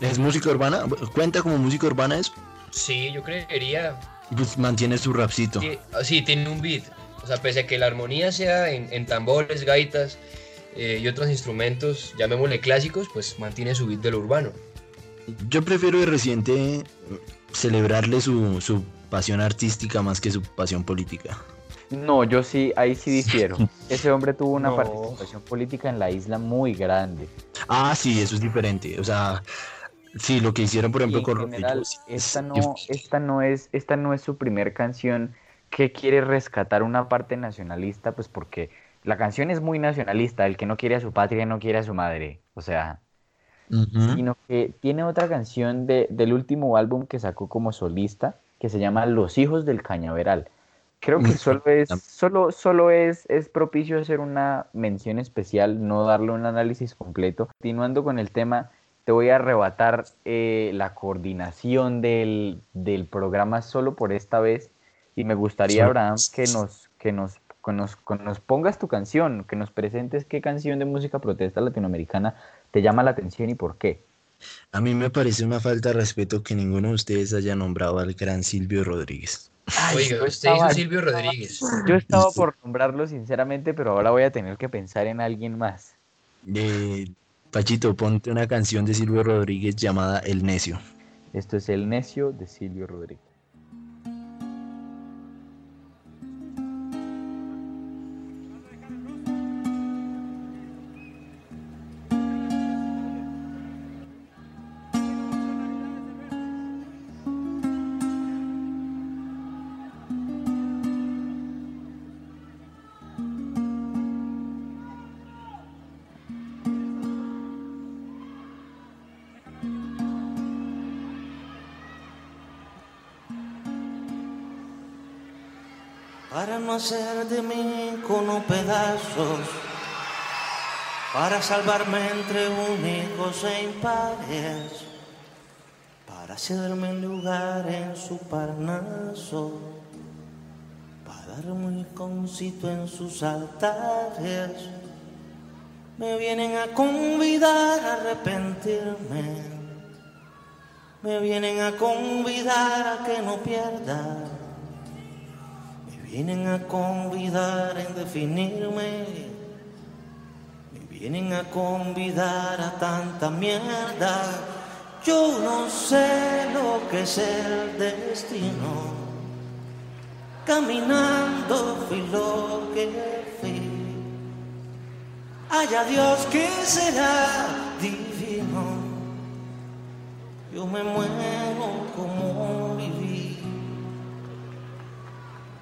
¿Es música urbana? ¿Cuenta como música urbana eso? Sí, yo creería. Pues mantiene su rapcito. Sí, ah, sí, tiene un beat. O sea, pese a que la armonía sea en, en tambores, gaitas eh, y otros instrumentos, llamémosle clásicos, pues mantiene su beat de lo urbano. Yo prefiero de Residente celebrarle su, su pasión artística más que su pasión política. No, yo sí, ahí sí difiero. Ese hombre tuvo una No. participación política en la isla muy grande. Ah, sí, eso es diferente. O sea, sí, lo que hicieron, por ejemplo, con general, Rodrigo, sí, es esta no, esta no es, esta no es su primer canción que quiere rescatar una parte nacionalista, pues porque la canción es muy nacionalista, el que no quiere a su patria no quiere a su madre. O sea, sino que tiene otra canción de, del último álbum que sacó como solista que se llama Los hijos del cañaveral. Creo que solo es, solo, solo es, es propicio hacer una mención especial, no darle un análisis completo. Continuando con el tema, te voy a arrebatar eh, la coordinación del, del programa solo por esta vez y me gustaría, Abraham, que nos, que nos, que nos, que nos pongas tu canción, que nos presentes qué canción de música protesta latinoamericana te llama la atención y por qué. A mí me parece una falta de respeto que ninguno de ustedes haya nombrado al gran Silvio Rodríguez. Oiga, yo usted estaba- hizo Silvio Rodríguez. Yo estaba por nombrarlo sinceramente, pero ahora voy a tener que pensar en alguien más. Eh, Pachito, ponte una canción de Silvio Rodríguez llamada El Necio. Esto es El Necio de Silvio Rodríguez. De mí con pedazos, para salvarme entre únicos e impares, para cederme un lugar en su parnaso, para darme un iconcito en sus altares. Me vienen a convidar a arrepentirme, me vienen a convidar a que no pierda. Vienen a convidar en definirme. Me vienen a convidar a tanta mierda. Yo no sé lo que es el destino. Caminando fui lo que fui. Haya Dios que será divino. Yo me muero como viví.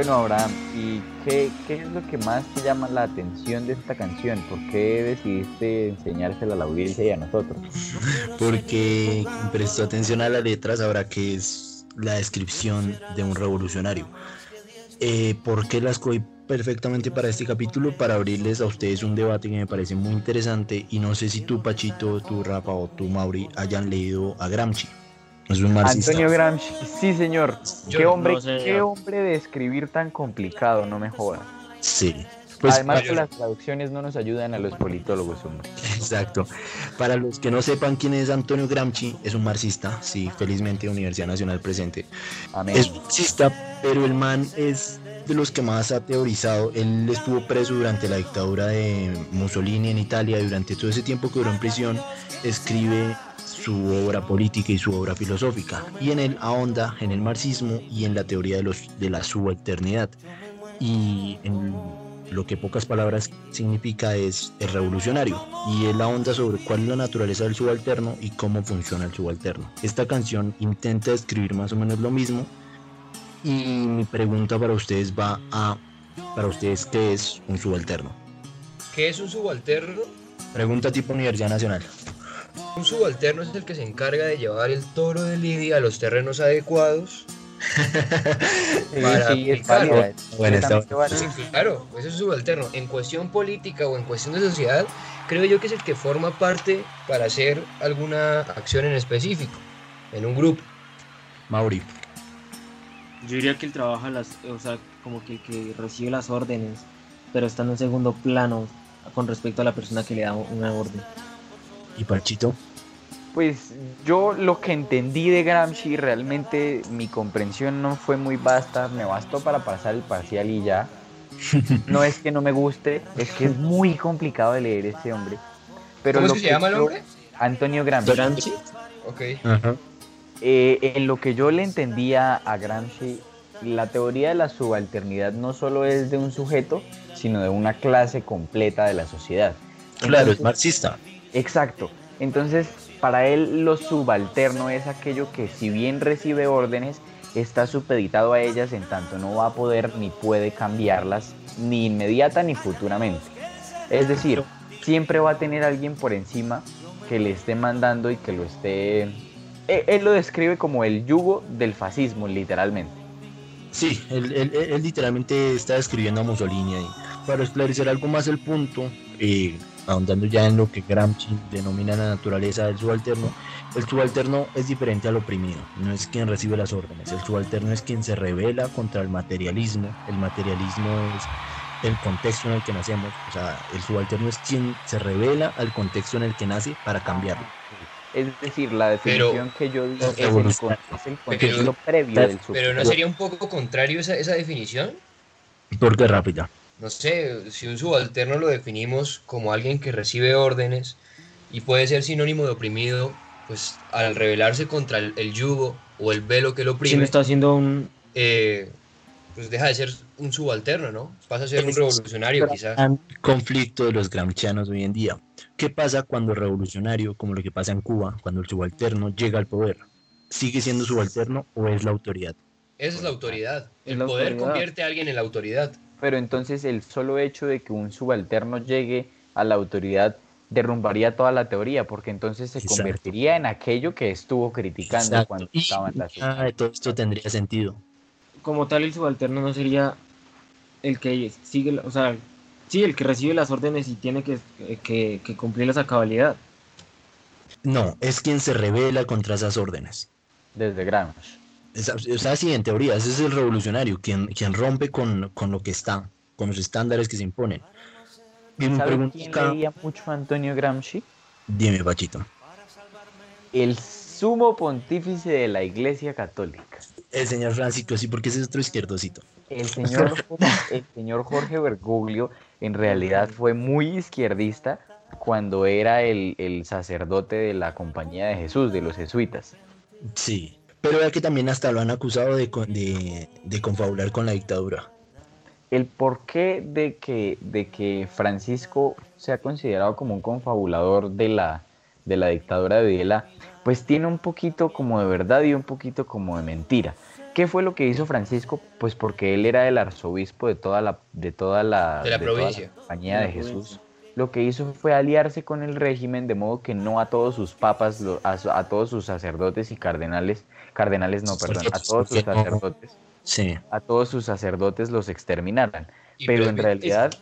Bueno, Abraham, ¿y qué, es lo que más te llama la atención de esta canción? ¿Por qué decidiste enseñársela a la audiencia y a nosotros? Porque prestó atención a la letra sabrá que es la descripción de un revolucionario. Eh, ¿Por qué la escogí perfectamente para este capítulo? Para abrirles a ustedes un debate que me parece muy interesante y no sé si tú, Pachito, tú, Rafa o tú, Mauri, hayan leído a Gramsci. Es un marxista. Antonio Gramsci, sí señor. Yo ¿Qué no, hombre, señor. qué hombre de escribir tan complicado, no me jodas. Sí. Pues Además las traducciones no nos ayudan a los politólogos, hombre. Exacto. Para los que no sepan quién es Antonio Gramsci, es un marxista, sí, felizmente Universidad Nacional presente. Amén. Es marxista, pero el man es de los que más ha teorizado. Él estuvo preso durante la dictadura de Mussolini en Italia y durante todo ese tiempo que duró en prisión escribe su obra política y su obra filosófica. Y en él ahonda en el marxismo y en la teoría de, los, de la subalternidad. Y en lo que pocas palabras significa es el revolucionario. Y él ahonda sobre cuál es la naturaleza del subalterno y cómo funciona el subalterno. Esta canción intenta describir más o menos lo mismo. Y mi pregunta para ustedes va a, para ustedes, ¿qué es un subalterno? ¿Qué es un subalterno? Pregunta tipo Universidad Nacional. Un subalterno es el que se encarga de llevar el toro de Lidia a los terrenos adecuados. Sí, para sí, es aplicarlo. válida, es Bueno, está completamente válida. Sí, claro, ese es un subalterno. En cuestión política o en cuestión de sociedad, creo yo que es el que forma parte para hacer alguna acción en específico, en un grupo. Mauri. Yo diría que él trabaja las, o sea, como que el que recibe las órdenes, pero está en un segundo plano con respecto a la persona que le da una orden. ¿Y Parchito? Pues yo lo que entendí de Gramsci, realmente mi comprensión no fue muy vasta, me bastó para pasar el parcial y ya. No es que no me guste, es que es muy complicado de leer ese hombre. Pero ¿Cómo lo que se llama el yo- hombre? Antonio Gramsci. Gramsci, Ok. Ajá. Eh, en lo que yo le entendía a Gramsci, la teoría de la subalternidad no solo es de un sujeto, sino de una clase completa de la sociedad. Claro, es marxista. Exacto. Entonces, para él lo subalterno es aquello que si bien recibe órdenes, está supeditado a ellas en tanto no va a poder ni puede cambiarlas ni inmediata ni futuramente. Es decir, siempre va a tener alguien por encima que le esté mandando y que lo esté... Él, él lo describe como el yugo del fascismo, literalmente. Sí, él literalmente está describiendo a Mussolini ahí. Para esclarecer algo más el punto, eh, ahondando ya en lo que Gramsci denomina la naturaleza del subalterno, el subalterno es diferente al oprimido, no es quien recibe las órdenes, el subalterno es quien se revela contra el materialismo, el materialismo es el contexto en el que nacemos, o sea, el subalterno es quien se revela al contexto en el que nace para cambiarlo. Es decir, la definición que yo digo es el, es el contexto previo del Pero subalterno. ¿no sería un poco contrario esa, esa definición? Porque rápida. No sé, si un subalterno lo definimos como alguien que recibe órdenes y puede ser sinónimo de oprimido, pues al rebelarse contra el, el yugo o el velo que lo si no oprime, está haciendo un, eh, pues deja de ser un subalterno, ¿no? Pasa a ser un revolucionario quizás. conflicto de los gramscianos hoy en día. ¿Qué pasa cuando el revolucionario, como lo que pasa en Cuba, cuando el subalterno llega al poder? ¿Sigue siendo subalterno o es la autoridad? Esa es la autoridad. El la poder autoridad. convierte a alguien en la autoridad. Pero entonces el solo hecho de que un subalterno llegue a la autoridad derrumbaría toda la teoría, porque entonces se Exacto. convertiría en aquello que estuvo criticando Exacto. cuando estaba en la nada de todo esto tendría sentido. como tal el subalterno no sería el que sigue, o sea, sí, el que recibe las órdenes y tiene que, que, que cumplirlas a cabalidad. No, es quien se revela contra esas órdenes. desde Gramsci. Es- o sea, sí, en teoría, ese es el revolucionario, quien, quien rompe con, con lo que está, con los estándares que se imponen. Y ¿Sabe pregunta quién leía mucho a Antonio Gramsci? dime, Pachito. El sumo pontífice de la Iglesia Católica. El señor Francisco, sí, porque ese es otro izquierdosito. El señor, el señor Jorge Bergoglio en realidad fue muy izquierdista cuando era el, el sacerdote de la Compañía de Jesús, de los jesuitas. Sí, pero vea que también hasta lo han acusado de, con- de, de confabular con la dictadura. El porqué de que, de que Francisco sea considerado como un confabulador de la, de la dictadura de Videla, pues tiene un poquito como de verdad y un poquito como de mentira. ¿Qué fue lo que hizo Francisco? Pues porque él era el arzobispo de toda la, de toda la, De la toda provincia. compañía De de la Jesús. provincia. Lo que hizo fue aliarse con el régimen de modo que no a todos sus papas, a, a todos sus sacerdotes y cardenales, cardenales no, perdón, a todos sus sacerdotes, Sí, a todos sus sacerdotes los exterminaran. Pero en realidad,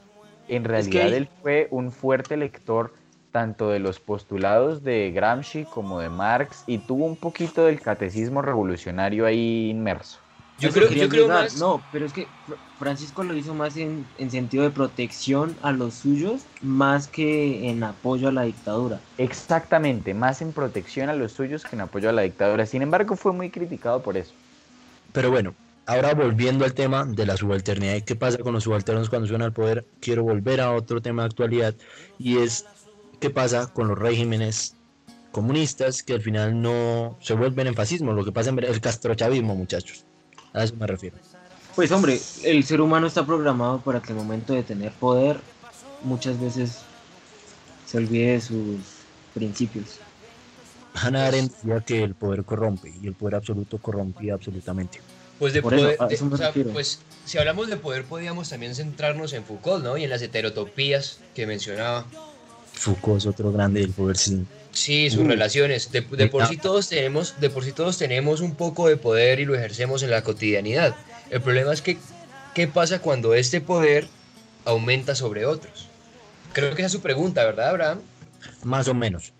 en realidad él fue un fuerte lector tanto de los postulados de Gramsci como de Marx y tuvo un poquito del catecismo revolucionario ahí inmerso. Yo Eso creo, yo creo más. No, pero es que Fr- Francisco lo hizo más en, en sentido de protección a los suyos, más que en apoyo a la dictadura. Exactamente, más en protección a los suyos que en apoyo a la dictadura. Sin embargo, fue muy criticado por eso. Pero bueno, ahora volviendo al tema de la subalternidad y qué pasa con los subalternos cuando suben al poder, quiero volver a otro tema de actualidad y es qué pasa con los regímenes comunistas que al final no se vuelven en fascismo, lo que pasa en el castrochavismo, muchachos. A eso me refiero. Pues hombre, el ser humano está programado para que al momento de tener poder muchas veces se olvide de sus principios. Hannah Arendt decía que el poder corrompe y el poder absoluto corrompía absolutamente. Pues de Por eso, poder, a de- eso me o sea, refiero. pues si hablamos de poder podríamos también centrarnos en Foucault, ¿no? Y en las heterotopías que mencionaba. Foucault es otro grande del poder, sí. Sí, sus Uy. relaciones. De, de por sí todos tenemos, de por sí todos tenemos un poco de poder y lo ejercemos en la cotidianidad. El problema es que qué pasa cuando este poder aumenta sobre otros. Creo que esa es su pregunta, ¿verdad, Abraham? Más o menos.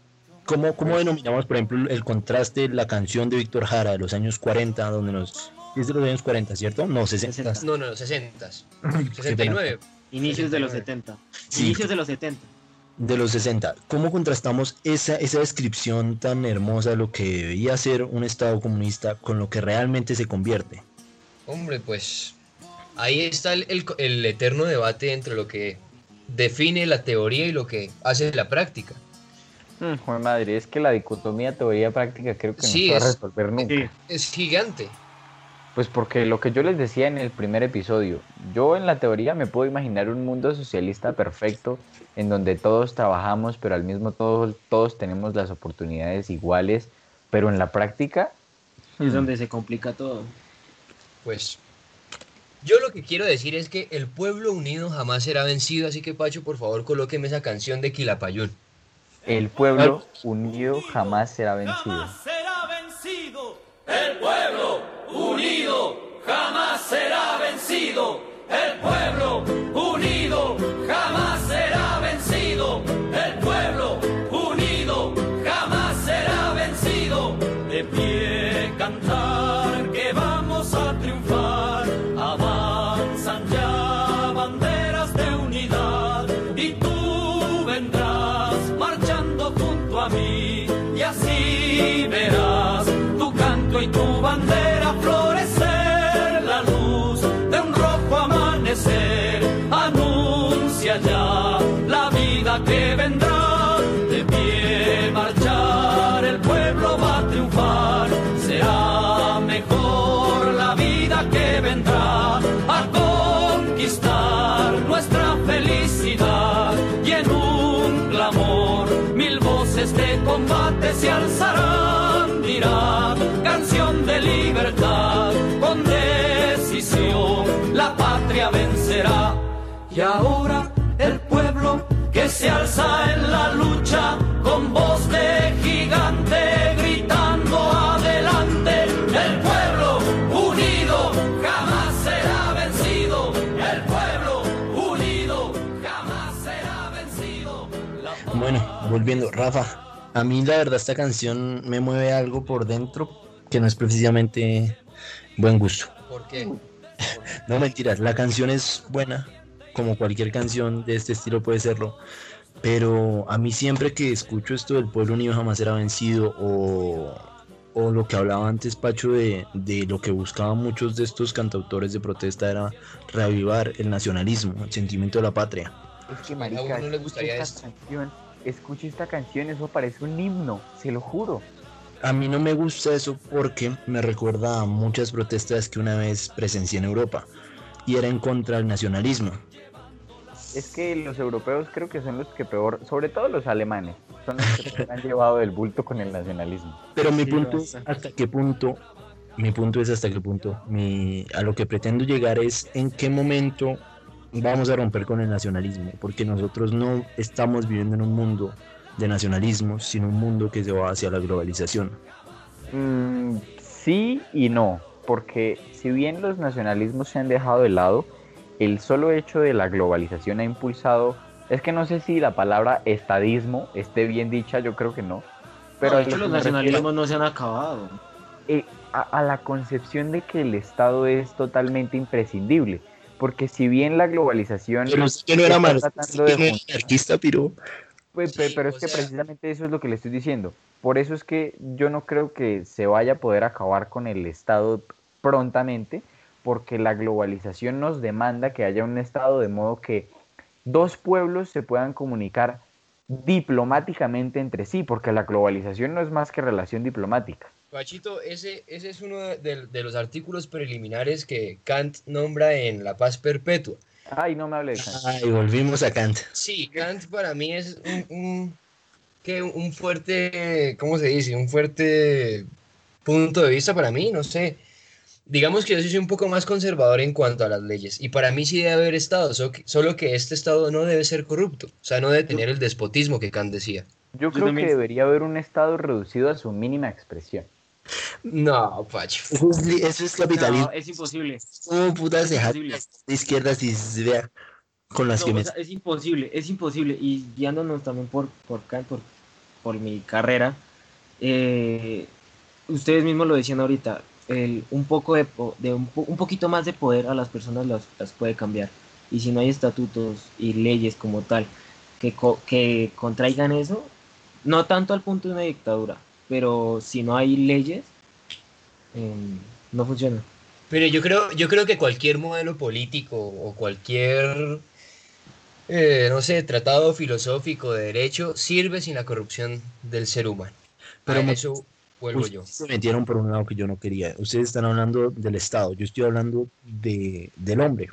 ¿Cómo, cómo denominamos, por ejemplo, el contraste, la canción de Víctor Jara de los años 40, donde nos... Es de los años 40, ¿cierto? No, 60. No, no, 60. Qué pena. 69. Inicios de los 70. Sí. Inicios de los 70. De los 60. ¿Cómo contrastamos esa, esa descripción tan hermosa de lo que debía ser un Estado comunista con lo que realmente se convierte? Hombre, pues ahí está el, el- el eterno debate entre lo que define la teoría y lo que hace la práctica. Mm, joder, madre, es que la dicotomía teoría-práctica creo que Sí, no se va a es- resolver nunca. Es gigante. Pues porque lo que yo les decía en el primer episodio, yo en la teoría me puedo imaginar un mundo socialista perfecto en donde todos trabajamos, pero al mismo todos, todos tenemos las oportunidades iguales, pero en la práctica Es donde se complica todo. Pues yo lo que quiero decir es que el pueblo unido jamás será vencido, así que Pacho, por favor, colóqueme esa canción de Quilapayún. el pueblo unido jamás será vencido. será vencido. El pueblo unido jamás será vencido. El pueblo se alzarán dirán canción de libertad con decisión la patria vencerá. Y ahora el pueblo que se alza en la lucha con voz de gigante gritando adelante el pueblo unido jamás será vencido. El pueblo unido jamás será vencido. Bueno, volviendo, Rafa, a mí la verdad esta canción me mueve algo por dentro que no es precisamente buen gusto. ¿Por qué? No mentiras, la canción es buena, como cualquier canción de este estilo puede serlo, pero a mí siempre que escucho esto del pueblo unido jamás será vencido o, o lo que hablaba antes Pacho de, de lo que buscaban muchos de estos cantautores de protesta era reavivar el nacionalismo, el sentimiento de la patria. Es que A marica, uno le escuche gustaría esta esto. canción, escuche esta canción, eso parece un himno, se lo juro. A mí no me gusta eso porque me recuerda a muchas protestas que una vez presencié en Europa y era en contra del nacionalismo. Es que los europeos creo que son los que peor, sobre todo los alemanes, son los que se han llevado del bulto con el nacionalismo. Pero mi punto es hasta qué punto, mi punto es hasta qué punto, mi, a lo que pretendo llegar es en qué momento vamos a romper con el nacionalismo, porque nosotros no estamos viviendo en un mundo de nacionalismo, sino un mundo que se va hacia la globalización. Mm, sí y no, porque si bien los nacionalismos se han dejado de lado, el solo hecho de la globalización ha impulsado, es que no sé si la palabra estadismo esté bien dicha, yo creo que no. Pero a de hecho lo los me refiero- nacionalismos no se han acabado. eh, a, a la concepción de que el Estado es totalmente imprescindible. Porque si bien la globalización Pero es que no era tratando de no era anarquista, pero pues, pero es que sea- precisamente eso es lo que le estoy diciendo. Por eso es que yo no creo que se vaya a poder acabar con el Estado prontamente, porque la globalización nos demanda que haya un Estado de modo que dos pueblos se puedan comunicar diplomáticamente entre sí, porque la globalización no es más que relación diplomática. Pachito, ese, ese es uno de, de los artículos preliminares que Kant nombra en La Paz Perpetua. Ay, no me hable de Kant. ay, volvimos a Kant. Sí, Kant para mí es un, un, ¿qué? un fuerte, ¿cómo se dice? Un fuerte punto de vista para mí, no sé. Digamos que yo sí soy un poco más conservador en cuanto a las leyes. Y para mí sí debe haber Estado, so- solo que este Estado no debe ser corrupto. O sea, no debe tener el despotismo que Kant decía. Yo creo que debería haber un Estado reducido a su mínima expresión. No, Pacho. Eso es, li- eso es capitalismo. No, es imposible. ¿Cómo putas dejar imposible. de izquierda si se vea con las No, que o me... sea, es imposible, es imposible. Y guiándonos también por, por por, por mi carrera, eh, ustedes mismos lo decían ahorita, el, un poco de, po- de un, po- un poquito más de poder a las personas las, las puede cambiar. Y si no hay estatutos y leyes como tal que, co- que contraigan eso, no tanto al punto de una dictadura, pero si no hay leyes, em, no funciona. Pero yo creo, yo creo que cualquier modelo político o cualquier, eh, no sé, tratado filosófico de derecho sirve sin la corrupción del ser humano. Pero a eso vuelvo yo. Ustedes se metieron por un lado que yo no quería. Ustedes están hablando del Estado, yo estoy hablando de, del hombre.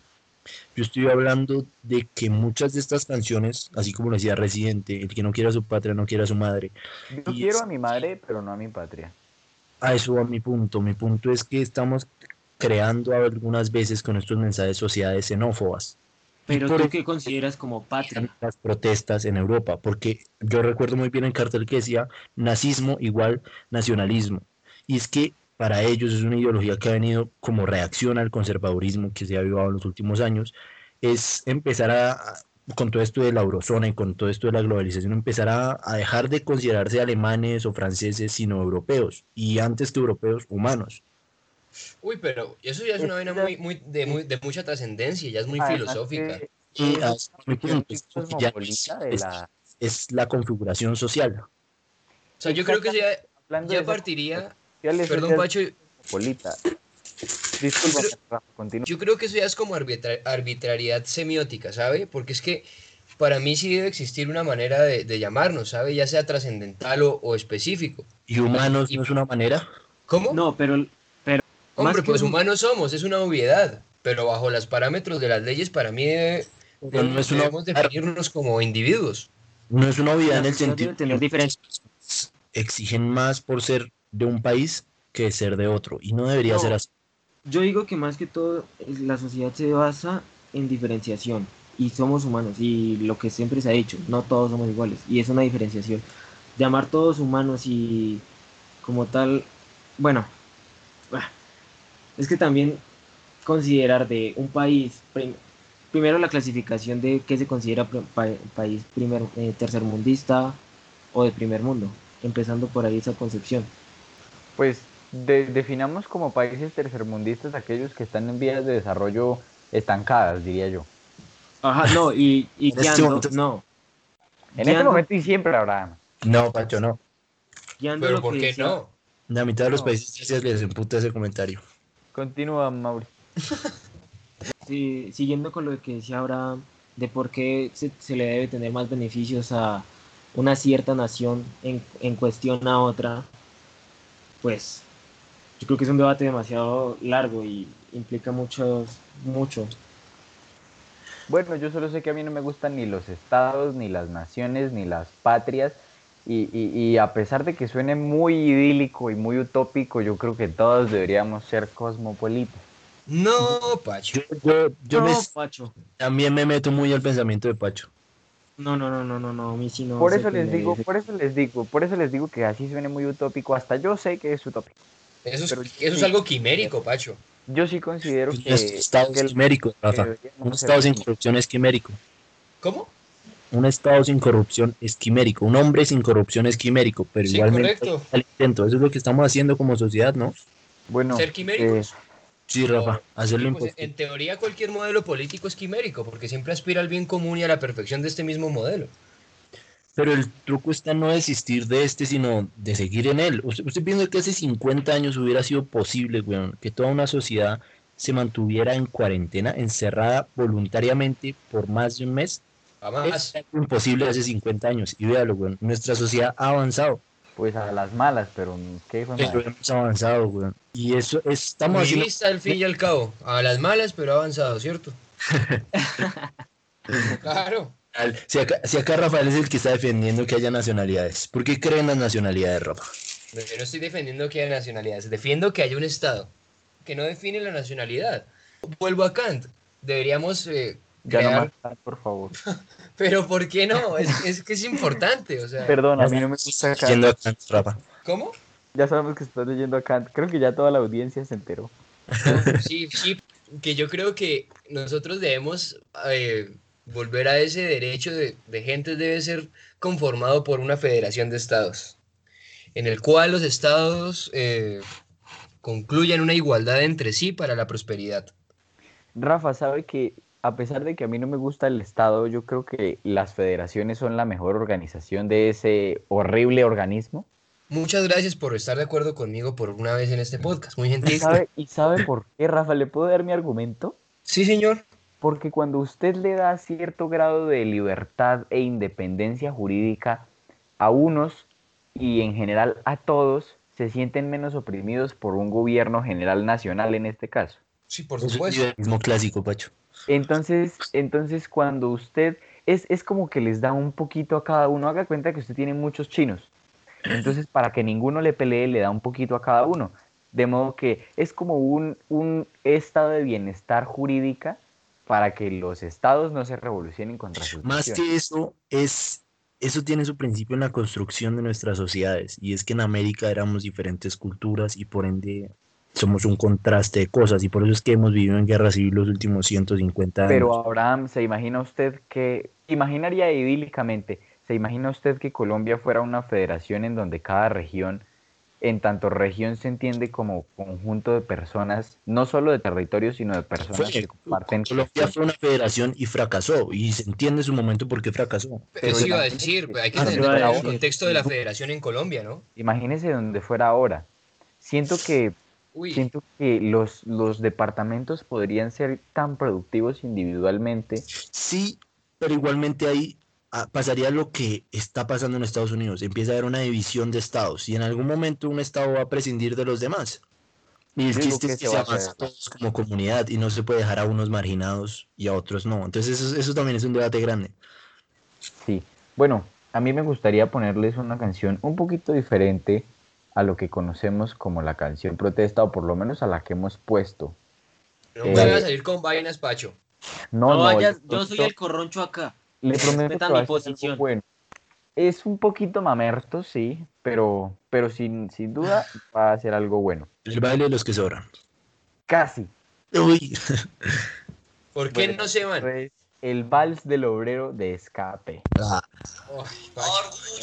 Yo estoy hablando de que muchas de estas canciones, así como lo decía Residente, el que no quiera a su patria no quiera a su madre, Yo Y quiero es- a mi madre, pero no a mi patria. a eso va mi punto. Mi punto es que estamos creando algunas veces con estos mensajes sociedades xenófobas. Pero por tú qué consideras como patria? las protestas en Europa, porque yo recuerdo muy bien el cartel que decía nazismo igual nacionalismo. Y es que para ellos es una ideología que ha venido como reacción al conservadurismo que se ha vivido en los últimos años, es empezar a, con todo esto de la eurozona y con todo esto de la globalización, empezar a, a dejar de considerarse alemanes o franceses, sino europeos, y antes que europeos, humanos. Uy, pero eso ya es una vaina muy, muy, de, muy, de mucha trascendencia, ya es muy Además filosófica. que Y es a- mi punto ya es- la- es la configuración social. O sea, yo creo que ya, ya partiría, sociales, perdón es Pacho, cosmopolita. Disculpa, Pero- Rafa, continúa. Yo creo que eso ya es como arbitra- arbitrariedad semiótica, ¿sabe? Porque es que para mí sí debe existir una manera de, de llamarnos, ¿sabe? Ya sea trascendental o, o específico. ¿Y humanos Y- no es una manera? ¿Cómo? No, pero, pero Hombre, que pues un- humanos somos, es una obviedad, pero bajo los parámetros de las leyes para mí debe- Pero no es una debemos definirnos como individuos. No es una obviedad en el sentido deben tener diferencias. exigen más por ser de un país que ser de otro y no debería No. ser así. Yo digo que más que todo la sociedad se basa en diferenciación y somos humanos y lo que siempre se ha dicho, no todos somos iguales y es una diferenciación. Llamar todos humanos y como tal, bueno, ah, es que también considerar de un país, prim- primero la clasificación de qué se considera pa- país primer, eh, tercermundista o de primer mundo, empezando por ahí esa concepción. Pues de- definamos como países tercermundistas aquellos que están en vías de desarrollo estancadas, diría yo. Ajá, no, y, y En este guiando, momento- no, En este momento y siempre habrá. No, Pacho, no. guiando Pero ¿por qué decía- no? La mitad de los No. países les emputa ese comentario. Continúa, Mauri. Sí, siguiendo con lo que decía Abraham, de por qué se, se le debe tener más beneficios a una cierta nación en, en cuestión a otra, pues yo creo que es un debate demasiado largo y implica muchos, mucho. Bueno, yo solo sé que a mí no me gustan ni los estados, ni las naciones, ni las patrias. Y, y- y a pesar de que suene muy idílico y muy utópico, yo creo que todos deberíamos ser cosmopolitas. No, Pacho. Yo, yo, yo no, me- Pacho. también me meto muy al pensamiento de Pacho. No, no, no, no, no, no, a mí sí no. Por eso les digo, por eso les digo, por eso les digo que así suene muy utópico. Hasta yo sé que es utópico. Eso es, Pero eso es sí. algo quimérico, Pacho. Yo sí considero Un que, estado que el- quimérico, Rafa. Un estado sin corrupción es quimérico. ¿Cómo? un Estado sin corrupción es quimérico, un hombre sin corrupción es quimérico, pero Sí, igualmente correcto. al intento, eso es lo que estamos haciendo como sociedad, ¿no? Bueno, Ser quiméricos. eh, Sí, Rafa, hacerlo pues, imposible. en teoría cualquier modelo político es quimérico, porque siempre aspira al bien común y a la perfección de este mismo modelo. Pero el truco está no desistir de este, sino de seguir en él. ¿Usted, usted piensa que hace 50 años hubiera sido posible, weón, que toda una sociedad se mantuviera en cuarentena, encerrada voluntariamente por más de un mes? Jamás. Es imposible hace 50 años. Y véalo, weón, nuestra sociedad ha avanzado. Pues a las malas, pero ¿qué hijo de Pero hemos avanzado, weón. Y eso es- estamos Muy haciendo... lista al fin y al cabo. A las malas, pero ha avanzado, ¿cierto? claro. Si acá, si acá Rafael es el que está defendiendo que haya nacionalidades. ¿Por qué creen las nacionalidades, Rafa? Yo no estoy defendiendo que haya nacionalidades, defiendo que haya un Estado que no define la nacionalidad. Vuelvo a Kant. Deberíamos eh, Ya no crear... más, por favor. Pero ¿por qué no? Es, es que es importante, o sea... Perdón, a mí no me gusta Kant. Yendo a Kant, Rafa. ¿Cómo? Ya sabemos que estás leyendo a Kant. Creo que ya toda la audiencia se enteró. Sí, sí, que yo creo que nosotros debemos eh, volver a ese derecho de, de gente debe ser conformado por una federación de estados, en el cual los estados eh, concluyan una igualdad entre sí para la prosperidad. Rafa sabe que a pesar de que a mí no me gusta el Estado, yo creo que las federaciones son la mejor organización de ese horrible organismo. Muchas gracias por estar de acuerdo conmigo por una vez en este podcast, muy ¿Y gentil. sabe, ¿Y sabe por qué, Rafa? ¿Le puedo dar mi argumento? Sí, señor. Porque cuando usted le da cierto grado de libertad e independencia jurídica a unos y en general a todos, se sienten menos oprimidos por un gobierno general nacional en este caso. Sí, por Es supuesto. liberalismo clásico, Pacho. Entonces, entonces cuando usted es, es como que les da un poquito a cada uno, haga cuenta que usted tiene muchos chinos. Entonces, para que ninguno le pelee, le da un poquito a cada uno. De modo que es como un, un estado de bienestar jurídica para que los estados no se revolucionen contra sus Más naciones. que eso, es, eso tiene su principio en la construcción de nuestras sociedades. Y es que en América éramos diferentes culturas y por ende somos un contraste de cosas. Y por eso es que hemos vivido en guerra civil los últimos 150 años. Pero Abraham, ¿se imagina usted que, imaginaría idílicamente, ¿se imagina usted que Colombia fuera una federación en donde cada región, en tanto región se entiende como conjunto de personas, no solo de territorio, sino de personas Fue- que comparten Colombia fue una federación y fracasó. Y se entiende su momento por qué fracasó. Pero Eso iba a decir, hay que entender el contexto de la federación en Colombia, ¿no? Imagínese donde fuera ahora. Siento que, Uy, siento que los, los departamentos podrían ser tan productivos individualmente. Sí, pero igualmente ahí ah, pasaría lo que está pasando en Estados Unidos. Empieza a haber una división de estados y en algún momento un estado va a prescindir de los demás. Y el chiste que es que se avanza todos como comunidad y no se puede dejar a unos marginados y a otros no. Entonces eso, eso también es un debate grande. Sí. Bueno, a mí me gustaría ponerles una canción un poquito diferente a lo que conocemos como la canción protesta, o por lo menos a la que hemos puesto. no eh, me van a salir con vainas, Pacho. No, No, no, ya- le yo soy el corroncho acá. Le prometo mi posición. bueno. Es un poquito mamerto, sí, pero, pero sin, sin duda va a ser algo bueno. El baile de los que sobran. Casi. Uy, ¿Por qué Bueno, no se van? Es el vals del obrero de escape. ah, Ay,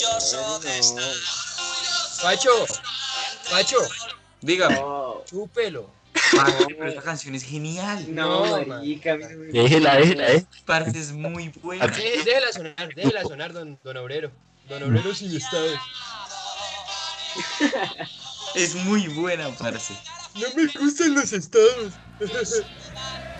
Pacho. Pacho, Pacho, Diga, chúpelo. parce, pero esta canción es genial. No, No, man. marica, no me- déjela, déjela, eh. Parce, es muy buena. Dé- Déjela sonar, déjela sonar, don, don Obrero. Don Obrero sin estados. Es muy buena, parce. No me gustan los estados.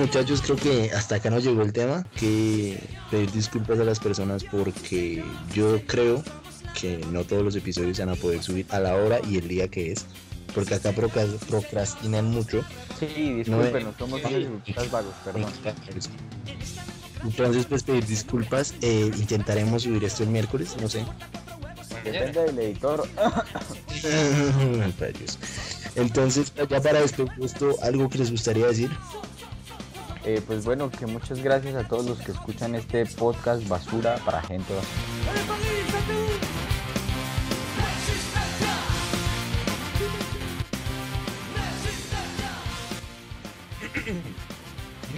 muchachos, creo que hasta acá nos llegó el tema, que pedir disculpas a las personas porque yo creo que no todos los episodios se van a poder subir a la hora y el día que es, porque acá procras- procrastinan mucho. Sí, discúlpenos, somos unos idiotas vagos, perdón. Entonces pues pedir disculpas, eh, intentaremos subir esto el miércoles, no sé. Depende del editor. Entonces, ya para despedir esto, algo que les gustaría decir. Eh, pues bueno, que muchas gracias a todos los que escuchan este podcast basura para gente basura.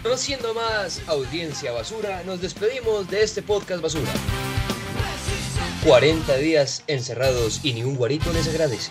No siendo más audiencia basura, nos despedimos de este podcast basura. 40 días encerrados y ni un guarito les agradece.